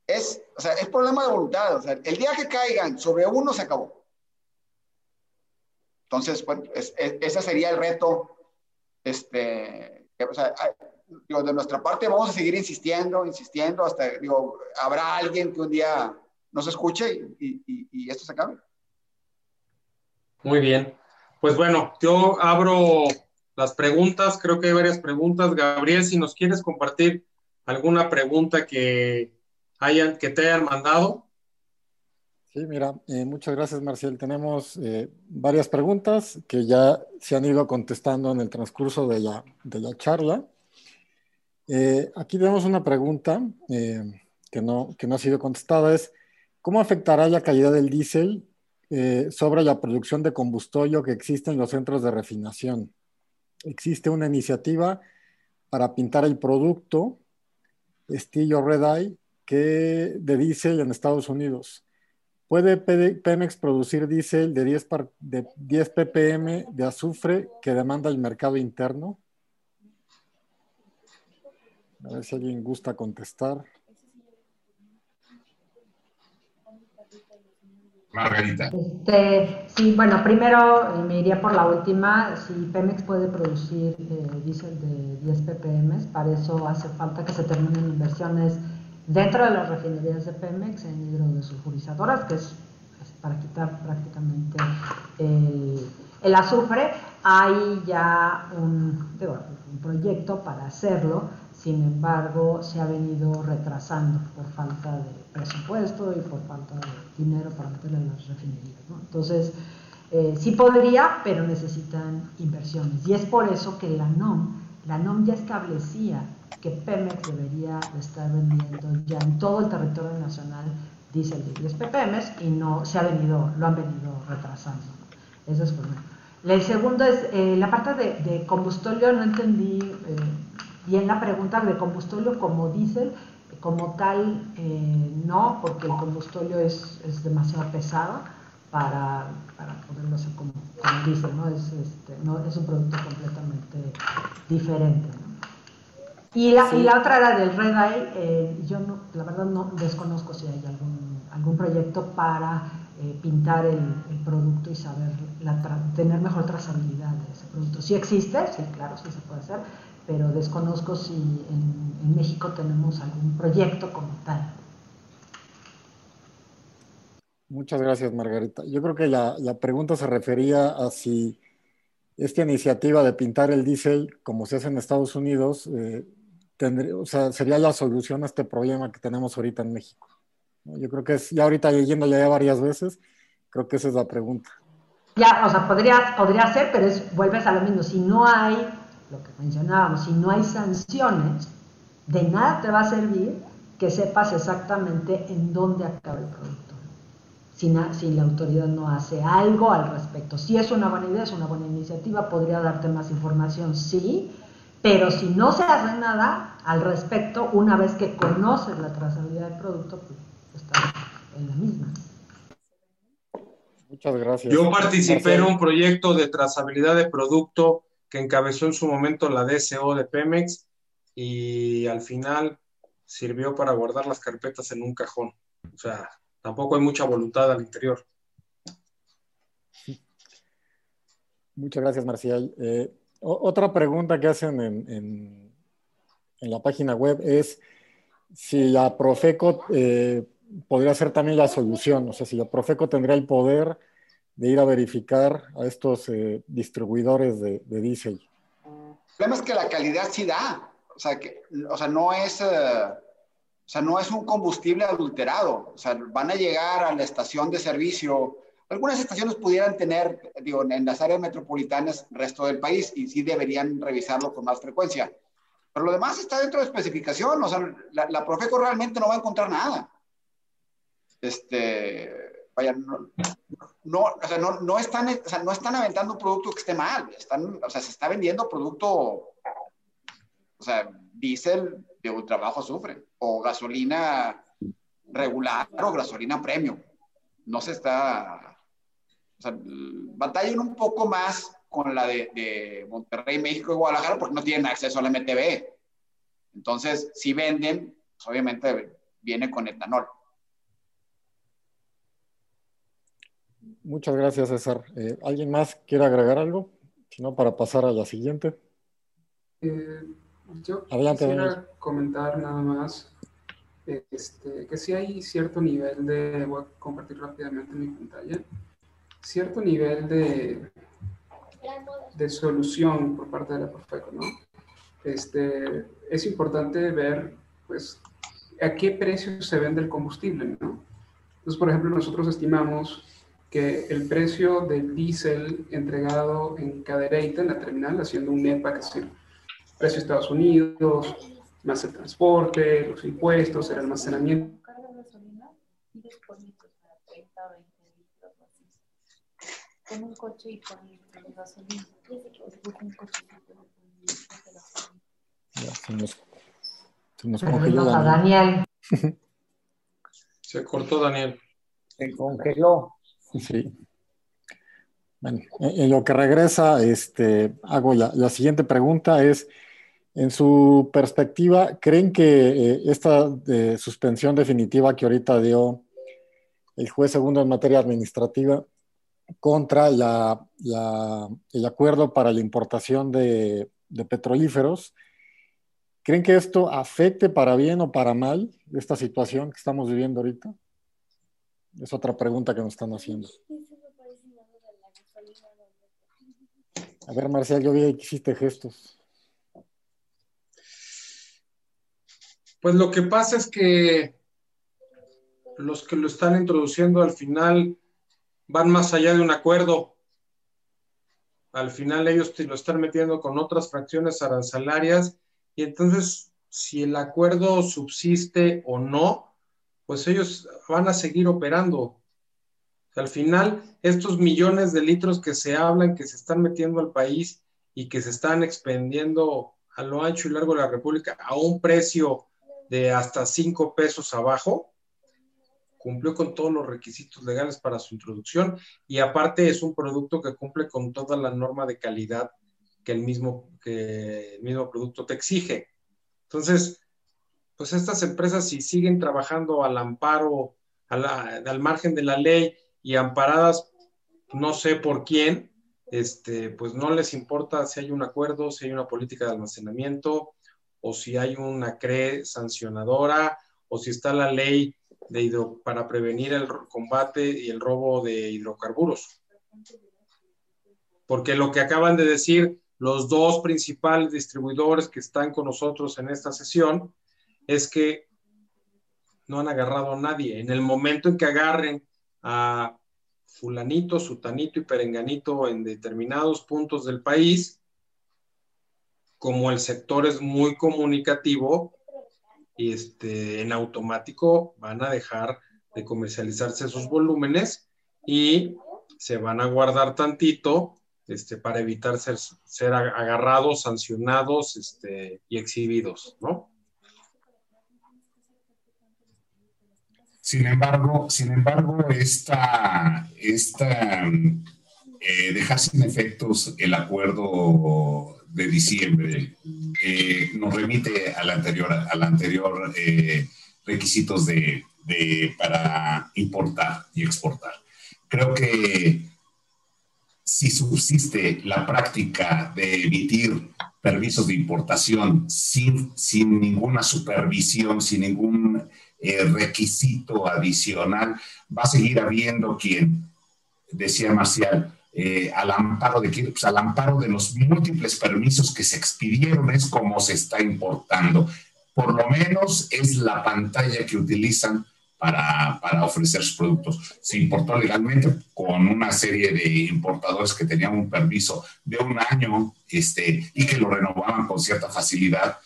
S7: Es, o sea, es problema de voluntad. O sea, el día que caigan sobre uno se acabó. Entonces, bueno, ese sería el reto. Este, o sea, de nuestra parte vamos a seguir insistiendo, insistiendo, hasta, digo, habrá alguien que un día nos escuche y, y esto se acabe.
S4: Muy bien. Pues bueno, yo abro las preguntas. Creo que hay varias preguntas. Gabriel, si nos quieres compartir alguna pregunta que, hayan, que te hayan mandado.
S2: Sí, mira, eh, muchas gracias, Marcial. Tenemos eh, varias preguntas que ya se han ido contestando en el transcurso de la, de la charla. Eh, aquí tenemos una pregunta que, no, que no ha sido contestada. Es, ¿cómo afectará la calidad del diésel sobre la producción de combustorio que existe en los centros de refinación? Existe una iniciativa para pintar el producto estilo Red Eye que de diésel en Estados Unidos. ¿Puede Pemex producir diésel de 10, de 10 ppm de azufre que demanda el mercado interno? A ver si alguien gusta contestar.
S3: Margarita. Este, sí, bueno, primero eh, me iría por la última. Si Pemex puede producir eh, diésel de 10 ppm, para eso hace falta que se terminen inversiones dentro de las refinerías de Pemex en hidrodesulfurizadoras, que es, para quitar prácticamente el, azufre. Hay ya un proyecto para hacerlo sin embargo se ha venido retrasando por falta de presupuesto y por falta de dinero para meterle las refinerías. Entonces, eh, sí podría, pero necesitan inversiones. Y es por eso que la NOM, la NOM ya establecía que Pemex debería estar vendiendo ya en todo el territorio nacional diésel de 10 ppm y no se ha venido, lo han venido retrasando. Eso es primero. El segundo es eh, la parte de, de, combustorio, no entendí eh, y en la pregunta de combustorio como diésel, como tal, eh, no, porque el combustorio es, es demasiado pesado para, para, poderlo hacer como, como diésel, ¿no? Es, este, no, es un producto completamente diferente. Y, la, y la otra era del Red Eye, eh, yo no, la verdad no desconozco si hay algún, algún proyecto para eh, pintar el, el, producto y saber la tener mejor trazabilidad de ese producto. Si existe, sí, claro, sí se puede hacer, pero desconozco si en, México tenemos algún proyecto como tal.
S2: Muchas gracias, Margarita. Yo creo que la, pregunta se refería a si esta iniciativa de pintar el diésel, como se hace en Estados Unidos, eh, o sea, sería la solución a este problema que tenemos ahorita en México. Yo creo que es, ya ahorita leyéndolo ya varias veces, creo que esa es la pregunta.
S3: Ya, o sea, podría, podría ser, pero es, vuelves a lo mismo. Si no hay lo que mencionábamos, si no hay sanciones, de nada te va a servir que sepas exactamente en dónde acaba el producto. Si, si, la autoridad no hace algo al respecto. Si es una buena idea, es una buena iniciativa, podría darte más información, sí, pero si no se hace nada al respecto, una vez que conoces la trazabilidad del producto, pues está en la misma.
S2: Muchas gracias.
S4: Yo participé en un proyecto de trazabilidad de producto que encabezó en su momento la DSO de Pemex y al final sirvió para guardar las carpetas en un cajón. O sea, tampoco hay mucha voluntad al interior.
S2: Muchas gracias, Marcial. Eh, otra pregunta que hacen en, la página web es si la Profeco eh, podría ser también la solución, o sea, si la Profeco tendría el poder de ir a verificar a estos eh, distribuidores de, de, diésel?
S7: El problema es que la calidad sí da, o sea, que, o sea no es... Eh, o sea, no es un combustible adulterado. O sea, van a llegar a la estación de servicio. Algunas estaciones pudieran tener, digo, en las áreas metropolitanas, resto del país, y sí deberían revisarlo con más frecuencia. Pero lo demás está dentro de especificación. O sea, la, la Profeco realmente no va a encontrar nada. Este, no, no, no, no, están, o sea, no están aventando un producto que esté mal, están, o sea, se está vendiendo producto, o sea, diésel de ultra bajo azufre, o gasolina regular o gasolina premium. No se está, o batallan un poco más con la de, de Monterrey, México y Guadalajara porque no tienen acceso al MTB. Entonces, si venden, pues obviamente viene con etanol.
S2: Muchas gracias, César. Eh, ¿Alguien más quiere agregar algo? Si no, para pasar a la siguiente.
S5: Eh, yo quisiera comentar nada más este, que si hay cierto nivel de, voy a compartir rápidamente mi pantalla, cierto nivel de, de solución por parte de la Profeco, ¿no? Este, es importante ver, pues, a qué precio se vende el combustible, ¿no? Entonces, por ejemplo, nosotros estimamos que el precio del diésel entregado en Cadereyta, en la terminal, haciendo un NEPA, que es el precio de Estados Unidos, más el transporte, los impuestos, el almacenamiento. Con un coche y con gasolina.
S3: Ya, se nos, se nos congeló Daniel.
S4: Se cortó Daniel.
S1: Se congeló.
S2: Sí. Bueno, en lo que regresa, este, hago la, la siguiente pregunta es, en su perspectiva, ¿creen que eh, esta suspensión definitiva que ahorita dio el juez segundo en materia administrativa contra la, el acuerdo para la importación de, de, petrolíferos, ¿creen que esto afecte para bien o para mal esta situación que estamos viviendo ahorita? Es otra pregunta que nos están haciendo. A ver, Marcial, yo vi que hiciste gestos.
S4: Pues lo que pasa es que los que lo están introduciendo al final van más allá de un acuerdo. Al final ellos lo están metiendo con otras fracciones arancelarias y entonces si el acuerdo subsiste o no, pues ellos van a seguir operando. Al final, estos millones de litros que se hablan, que se están metiendo al país y que se están expendiendo a lo ancho y largo de la República a un precio de hasta cinco pesos abajo, cumplió con todos los requisitos legales para su introducción y aparte es un producto que cumple con toda la norma de calidad que el mismo, que el mismo producto te exige. Entonces, pues estas empresas si siguen trabajando al amparo, al margen de la ley y amparadas, no sé por quién, este, pues no les importa si hay un acuerdo, si hay una política de almacenamiento, o si hay una CRE sancionadora, o si está la ley de hidro, para prevenir el combate y el robo de hidrocarburos. Porque lo que acaban de decir los dos principales distribuidores que están con nosotros en esta sesión es que no han agarrado a nadie. En el momento en que agarren a fulanito, sutanito y perenganito en determinados puntos del país, como el sector es muy comunicativo, este, en automático van a dejar de comercializarse esos volúmenes y se van a guardar tantito este, para evitar ser, ser agarrados, sancionados este, y exhibidos, ¿no?
S6: Sin embargo, sin embargo, esta, esta eh, dejar sin efectos el acuerdo de diciembre eh, nos remite al anterior, al anterior eh, requisitos de, de, para importar y exportar. Creo que si subsiste la práctica de emitir permisos de importación sin, sin ninguna supervisión, sin ningún eh, requisito adicional, va a seguir habiendo quien, decía Marcial, eh, al, amparo de, pues, al amparo de los múltiples permisos que se expidieron, es como se está importando. Por lo menos es la pantalla que utilizan para, para, ofrecer sus productos. Se importó legalmente con una serie de importadores que tenían un permiso de un año este, y que lo renovaban con cierta facilidad.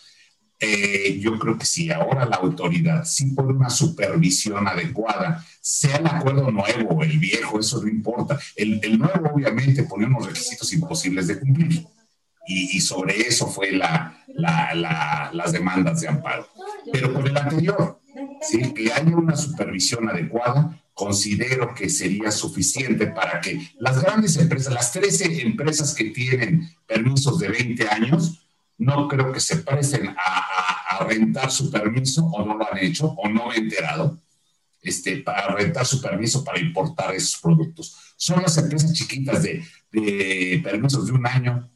S6: Eh, yo creo que si ahora la autoridad, sin por una supervisión adecuada, sea el acuerdo nuevo el viejo, eso no importa. El, el nuevo obviamente pone unos requisitos imposibles de cumplir. Y, y sobre eso fue la, la, la, las demandas de amparo. Pero con el anterior, ¿sí? que haya una supervisión adecuada, considero que sería suficiente para que las grandes empresas, las 13 empresas que tienen permisos de 20 años, no creo que se presten a, a, rentar su permiso o no lo han hecho o no me he enterado este, para rentar su permiso para importar esos productos. Son las empresas chiquitas de, de permisos de un año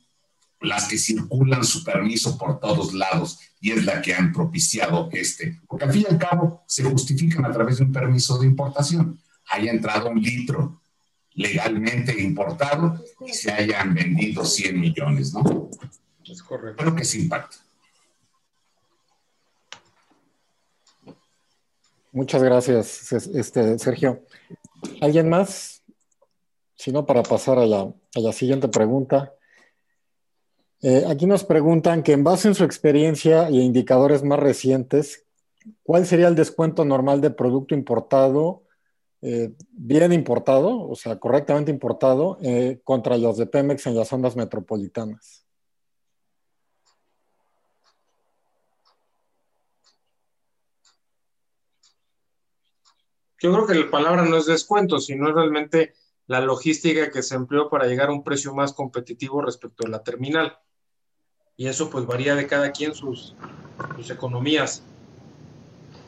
S6: las que circulan su permiso por todos lados y es la que han propiciado este, porque al fin y al cabo se justifican a través de un permiso de importación. Haya entrado un litro legalmente importado y se hayan vendido 100 millones, ¿no?
S4: Es correcto.
S6: Creo que sí impacta.
S2: Muchas gracias, este, Sergio. ¿Alguien más? Si no, para pasar a la, a la siguiente pregunta. Eh, aquí nos preguntan que en base en su experiencia y indicadores más recientes, ¿cuál sería el descuento normal de producto importado, eh, bien importado, o sea, correctamente importado, eh, contra los de Pemex en las zonas metropolitanas?
S4: Yo creo que la palabra no es descuento, sino realmente la logística que se empleó para llegar a un precio más competitivo respecto a la terminal. Y eso pues varía de cada quien sus, sus economías.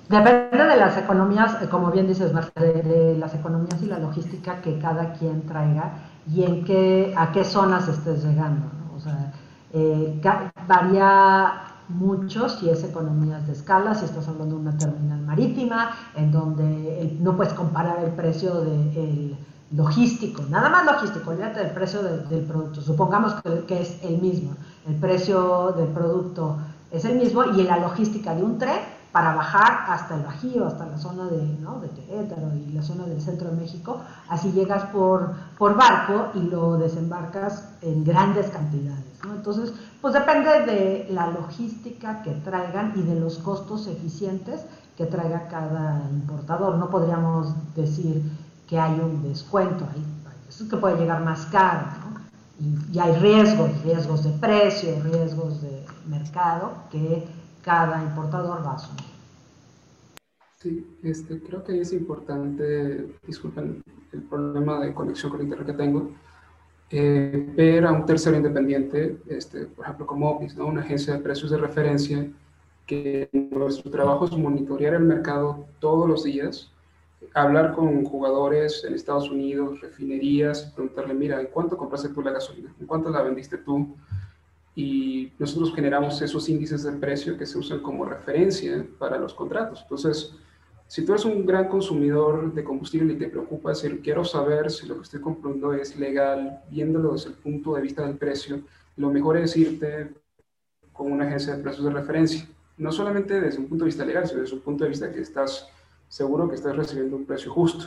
S3: Depende de las economías, eh, como bien dices, de, de, las economías y la logística que cada quien traiga y en qué, a qué zonas estés llegando. ¿no? O sea, eh, varía mucho si es economías de escala, si estás hablando de una terminal marítima, en donde el, no puedes comparar el precio del de logístico, nada más logístico, olvídate del precio de, del producto, supongamos que, es el mismo, el precio del producto es el mismo y la logística de un tren para bajar hasta el Bajío, hasta la zona de, ¿no? de Querétaro y la zona del centro de México, así llegas por, por barco y lo desembarcas en grandes cantidades. Entonces, pues depende de la logística que traigan y de los costos eficientes que traiga cada importador. No podríamos decir que hay un descuento eso es que puede llegar más caro, ¿no? y, y hay riesgos, riesgos de precio, riesgos de mercado que cada importador va a asumir.
S5: Sí, este, creo que es importante, disculpen el problema de conexión con internet que tengo, eh, ver a un tercero independiente, este, por ejemplo como Opis, ¿no? una agencia de precios de referencia, que nuestro trabajo es monitorear el mercado todos los días, hablar con jugadores en Estados Unidos, refinerías, preguntarle, mira, ¿en cuánto compraste tú la gasolina? ¿En cuánto la vendiste tú? Y nosotros generamos esos índices de precio que se usan como referencia para los contratos. Entonces, si tú eres un gran consumidor de combustible y te preocupa decir, quiero saber si lo que estoy comprando es legal, viéndolo desde el punto de vista del precio, lo mejor es irte con una agencia de precios de referencia. No solamente desde un punto de vista legal, sino desde un punto de vista que estás seguro que estás recibiendo un precio justo.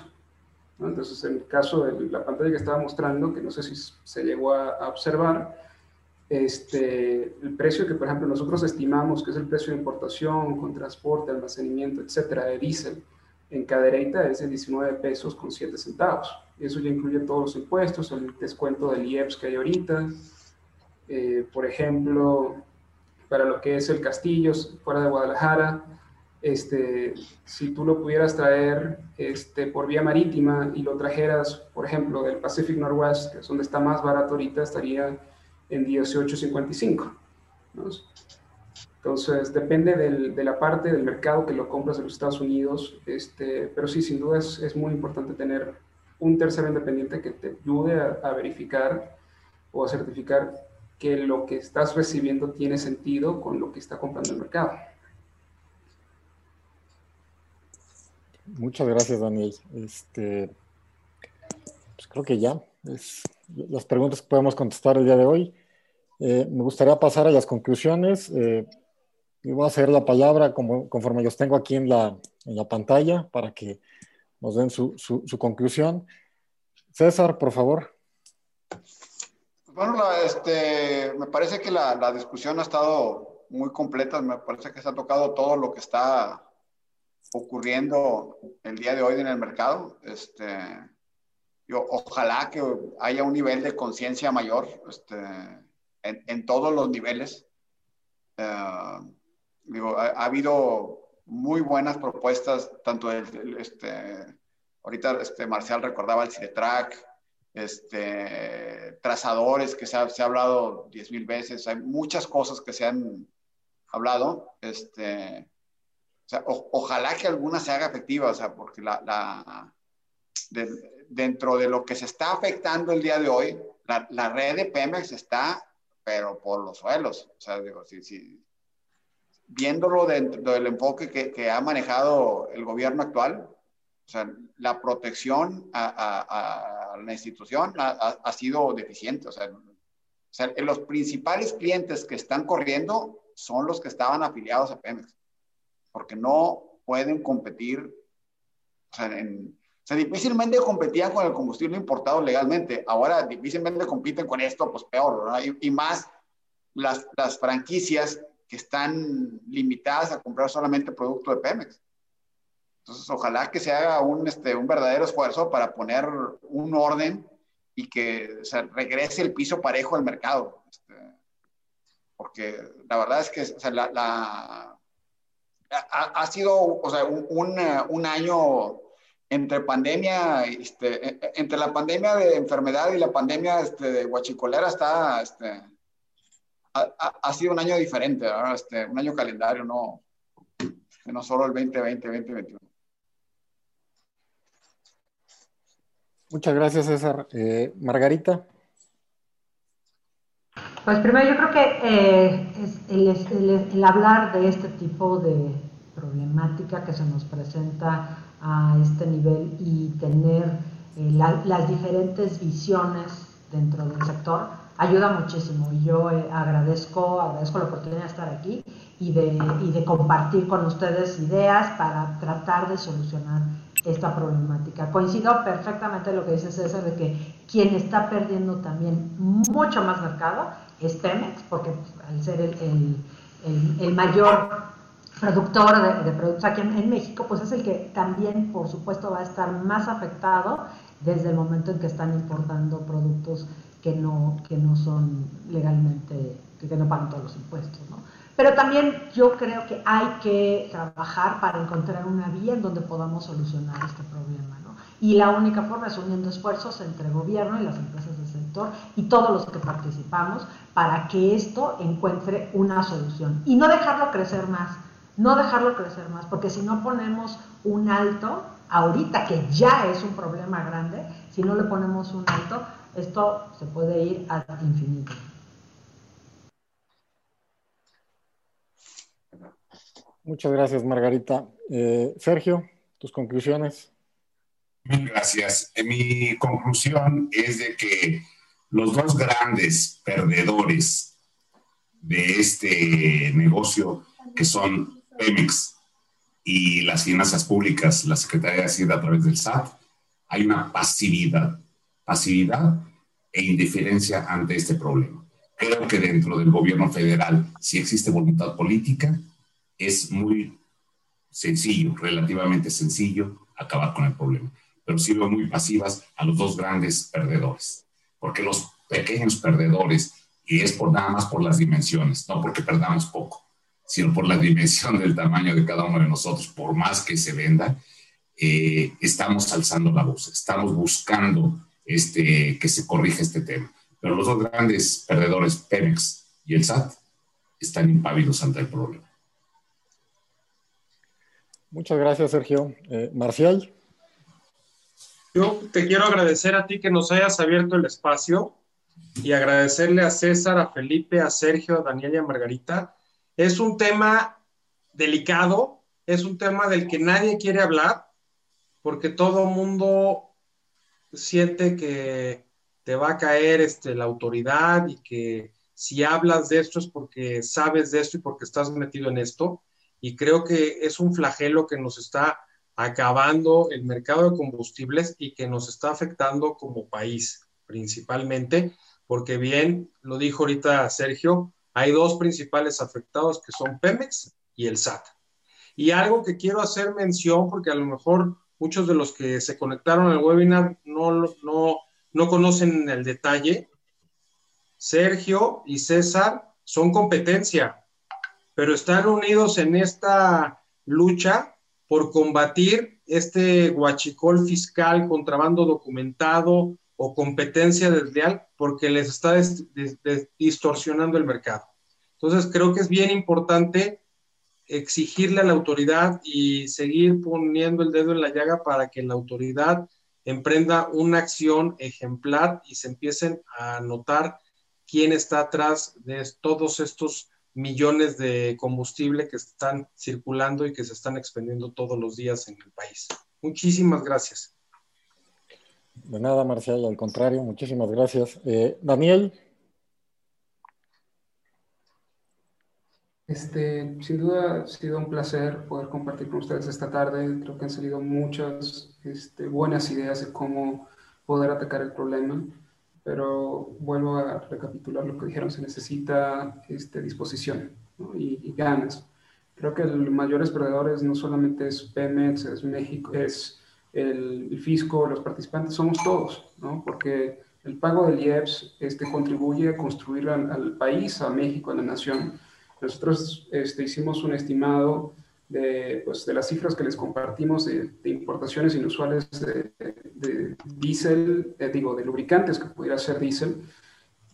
S5: ¿no? Entonces, en el caso de la pantalla que estaba mostrando, que no sé si se llegó a, a observar, este, el precio que, por ejemplo, nosotros estimamos que es el precio de importación con transporte, almacenamiento, etcétera, de diésel, en Cadereyta es de 19 pesos con 7 centavos. Eso ya incluye todos los impuestos, el descuento del IEPS que hay ahorita. Eh, por ejemplo, para lo que es el Castillo, fuera de Guadalajara, este, si tú lo pudieras traer este, por vía marítima y lo trajeras, por ejemplo, del Pacific Northwest, que es donde está más barato ahorita, estaría en 18.55. ¿no? Entonces, depende del, de la parte del mercado que lo compras en los Estados Unidos, este, pero sí, sin duda es, es, muy importante tener un tercero independiente que te ayude a, a, verificar o a certificar que lo que estás recibiendo tiene sentido con lo que está comprando el mercado.
S2: Muchas gracias, Daniel. Este, pues creo que ya es las preguntas que podemos contestar el día de hoy. Eh, me gustaría pasar a las conclusiones. Eh, voy a hacer la palabra como, conforme los tengo aquí en la, en la pantalla para que nos den su, su, conclusión. César, por favor.
S7: Bueno, la, este, me parece que la, la, discusión ha estado muy completa. Me parece que se ha tocado todo lo que está ocurriendo el día de hoy en el mercado. Este, ojalá que haya un nivel de conciencia mayor este, en, todos los niveles. Eh, digo, ha, habido muy buenas propuestas, tanto el, este, ahorita este, Marcial recordaba el CIDETRAC, este, trazadores que se ha, se ha hablado diez mil veces, hay muchas cosas que se han hablado, este, ojalá que alguna se haga efectiva, o sea, porque la, la dentro de lo que se está afectando el día de hoy, la, la, red de Pemex está, pero por los suelos, o sea, digo, si, si, viéndolo dentro del enfoque que, que, ha manejado el gobierno actual, o sea, la protección a, a, a la institución ha, ha, sido deficiente, o sea, o sea, los principales clientes que están corriendo son los que estaban afiliados a Pemex porque no pueden competir, o sea, en, difícilmente competían con el combustible importado legalmente, ahora difícilmente compiten con esto, pues peor, ¿no? y, y, más las, las franquicias que están limitadas a comprar solamente producto de Pemex. Entonces, ojalá que se haga un, este, un verdadero esfuerzo para poner un orden y que o sea, regrese el piso parejo al mercado. Este, porque la verdad es que o sea, la, ha, sido o sea, un, un, año entre pandemia, este, e, e, entre la pandemia de enfermedad y la pandemia este, de guachicolera está, este, ha, ha, sido un año diferente, este, un año calendario, no, no solo el 2020, 2021.
S2: Muchas gracias, César. Eh, Margarita.
S3: Pues primero yo creo que eh, el, hablar de este tipo de problemática que se nos presenta a este nivel y tener eh, las diferentes visiones dentro del sector ayuda muchísimo y yo eh, agradezco, agradezco la oportunidad de estar aquí y de, y de compartir con ustedes ideas para tratar de solucionar esta problemática. Coincido perfectamente en lo que dice César de que quien está perdiendo también mucho más mercado es Pemex, porque al ser el, el, mayor productor de, productos aquí en, México, pues es el que también, por supuesto, va a estar más afectado desde el momento en que están importando productos que no, que no son legalmente, que, no pagan todos los impuestos, ¿no? Pero también yo creo que hay que trabajar para encontrar una vía en donde podamos solucionar este problema, ¿no? Y la única forma es uniendo esfuerzos entre el gobierno y las empresas del sector y todos los que participamos para que esto encuentre una solución y no dejarlo crecer más, no dejarlo crecer más, porque si no ponemos un alto, ahorita que ya es un problema grande, si no le ponemos un alto, esto se puede ir al infinito.
S2: Muchas gracias, Margarita. Eh, Sergio, tus conclusiones.
S6: Gracias. Mi conclusión es de que los dos grandes perdedores de este negocio, que son Pemex y las finanzas públicas, la Secretaría de Hacienda a través del SAT, hay una pasividad, pasividad e indiferencia ante este problema. Creo que dentro del gobierno federal, si existe voluntad política, es muy sencillo, relativamente sencillo, acabar con el problema. Pero sí veo muy pasivas a los dos grandes perdedores porque los pequeños perdedores, y es por nada más por las dimensiones, no porque perdamos poco, sino por la dimensión del tamaño de cada uno de nosotros, por más que se venda, eh, estamos alzando la voz, estamos buscando este, que se corrija este tema. Pero los dos grandes perdedores, Pemex y el SAT, están impávidos ante el problema.
S2: Muchas gracias, Sergio. Eh, Marcial.
S4: Yo te quiero agradecer a ti que nos hayas abierto el espacio y agradecerle a César, a Felipe, a Sergio, a Daniel y a Margarita. Es un tema delicado, es un tema del que nadie quiere hablar, porque todo mundo siente que te va a caer este, la autoridad y que si hablas de esto es porque sabes de esto y porque estás metido en esto. Y creo que es un flagelo que nos está acabando el mercado de combustibles y que nos está afectando como país principalmente, porque bien lo dijo ahorita Sergio, hay dos principales afectados que son Pemex y el SAT. Y algo que quiero hacer mención, porque a lo mejor muchos de los que se conectaron al webinar no, no, no conocen el detalle. Sergio y César son competencia, pero están unidos en esta lucha por combatir este guachicol fiscal, contrabando documentado o competencia desleal, porque les está distorsionando el mercado. Entonces, creo que es bien importante exigirle a la autoridad y seguir poniendo el dedo en la llaga para que la autoridad emprenda una acción ejemplar y se empiecen a notar quién está atrás de todos estos millones de combustible que están circulando y que se están expendiendo todos los días en el país. Muchísimas gracias.
S2: De nada, Marcial, al contrario, muchísimas gracias. Eh, Daniel.
S5: Este, sin duda ha sido un placer poder compartir con ustedes esta tarde. Creo que han salido muchas este, buenas ideas de cómo poder atacar el problema, pero vuelvo a recapitular lo que dijeron, se necesita este, disposición y, ganas. Creo que el mayores perdedores no solamente es Pemex, es México, es el, fisco, los participantes, somos todos, ¿no? porque el pago del IEPS este, contribuye a construir al, al país, a México, a la nación nosotros este, hicimos un estimado de, pues, de, las cifras que les compartimos de, importaciones inusuales de, de diésel, eh, digo, de lubricantes que pudiera ser diésel,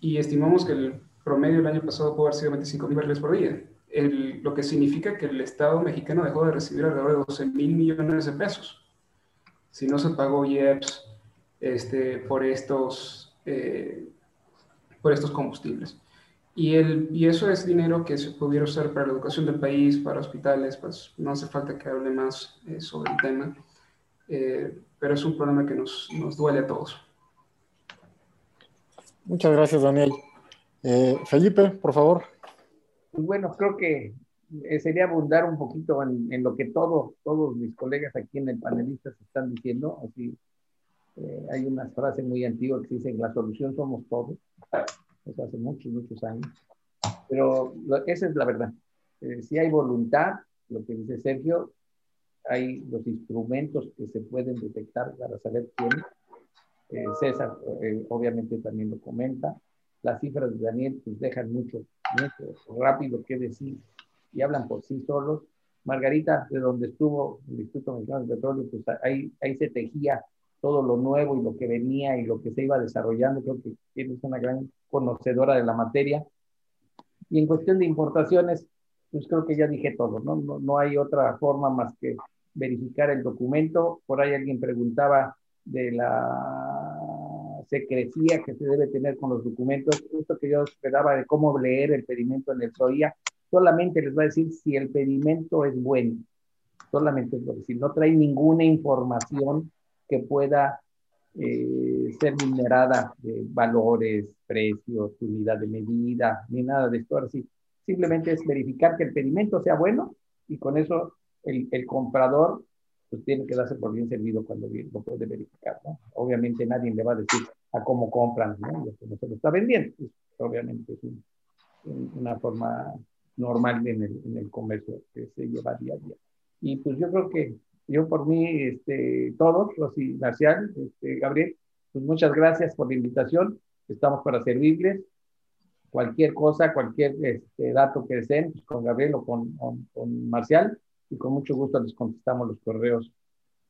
S5: y estimamos que el promedio del año pasado pudo haber sido 25 mil barriles por día, el, lo que significa que el Estado mexicano dejó de recibir alrededor de 12 mil millones de pesos. Si no se pagó IEPS este, por, estos, eh, por estos combustibles. Y, el, y eso es dinero que se pudiera usar para la educación del país, para hospitales, pues no hace falta que hable más eh, sobre el tema, eh, pero es un problema que nos, nos, duele a todos.
S2: Muchas gracias, Daniel. Eh, Felipe, por favor.
S1: Bueno, creo que sería abundar un poquito en, en, lo que todo, todos mis colegas aquí en el panelista están diciendo. Así, hay una frase muy antigua que dice, la solución somos todos hace muchos, muchos años. Pero esa es la verdad. Eh, si hay voluntad, lo que dice Sergio, hay los instrumentos que se pueden detectar para saber quién. Eh, César eh, obviamente también lo comenta. Las cifras de Daniel pues dejan mucho, mucho rápido que decir y hablan por sí solos. Margarita, de donde estuvo el Instituto Mexicano de Petróleo, pues ahí, ahí se tejía todo lo nuevo y lo que venía y lo que se iba desarrollando. Creo que tienes una gran conocedora de la materia. Y en cuestión de importaciones, pues creo que ya dije todo, ¿no? No, no hay otra forma más que verificar el documento. Por ahí alguien preguntaba de la secrecía que se debe tener con los documentos. Esto que yo esperaba de cómo leer el pedimento en el SOIA, solamente les va a decir si el pedimento es bueno. Solamente es si no trae ninguna información que pueda eh, ser minerada de valores, precios, unidad de medida, ni nada de esto. Así, simplemente es verificar que el pedimento sea bueno y con eso el, el comprador pues tiene que darse por bien servido cuando lo puede verificar. ¿no? Obviamente nadie le va a decir a cómo compran ¿no? que no se lo está vendiendo. Pues, obviamente es una forma normal en el, en el comercio que se lleva día a día. Y pues yo creo que yo por mí, este, todos, Rosy Marcial, este, Gabriel, pues muchas gracias por la invitación. Estamos para servirles. Cualquier cosa, cualquier este, dato que deseen, pues con Gabriel o con, con, Marcial, y con mucho gusto les contestamos los correos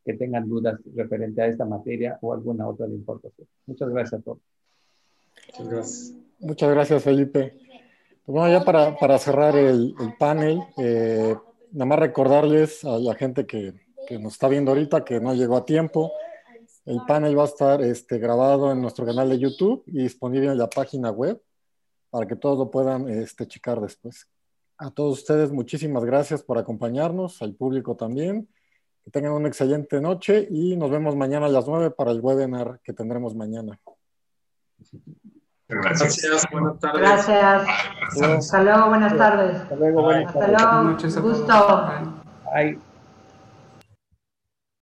S1: que tengan dudas referente a esta materia o alguna otra de importación. Muchas gracias a todos.
S2: Muchas gracias. Muchas gracias, Felipe. Bueno, ya para, para cerrar el, el panel, eh, nada más recordarles a la gente que que nos está viendo ahorita, que no llegó a tiempo. El panel va a estar este, grabado en nuestro canal de YouTube y disponible en la página web para que todos lo puedan este, checar después. A todos ustedes, muchísimas gracias por acompañarnos, al público también. Que tengan una excelente noche y nos vemos mañana a las 9 para el webinar que tendremos mañana.
S4: Gracias. Buenas tardes.
S3: Gracias. Hasta luego. Buenas tardes.
S1: Hasta luego. Buenas
S3: Hasta luego. Gusto.
S1: Bye.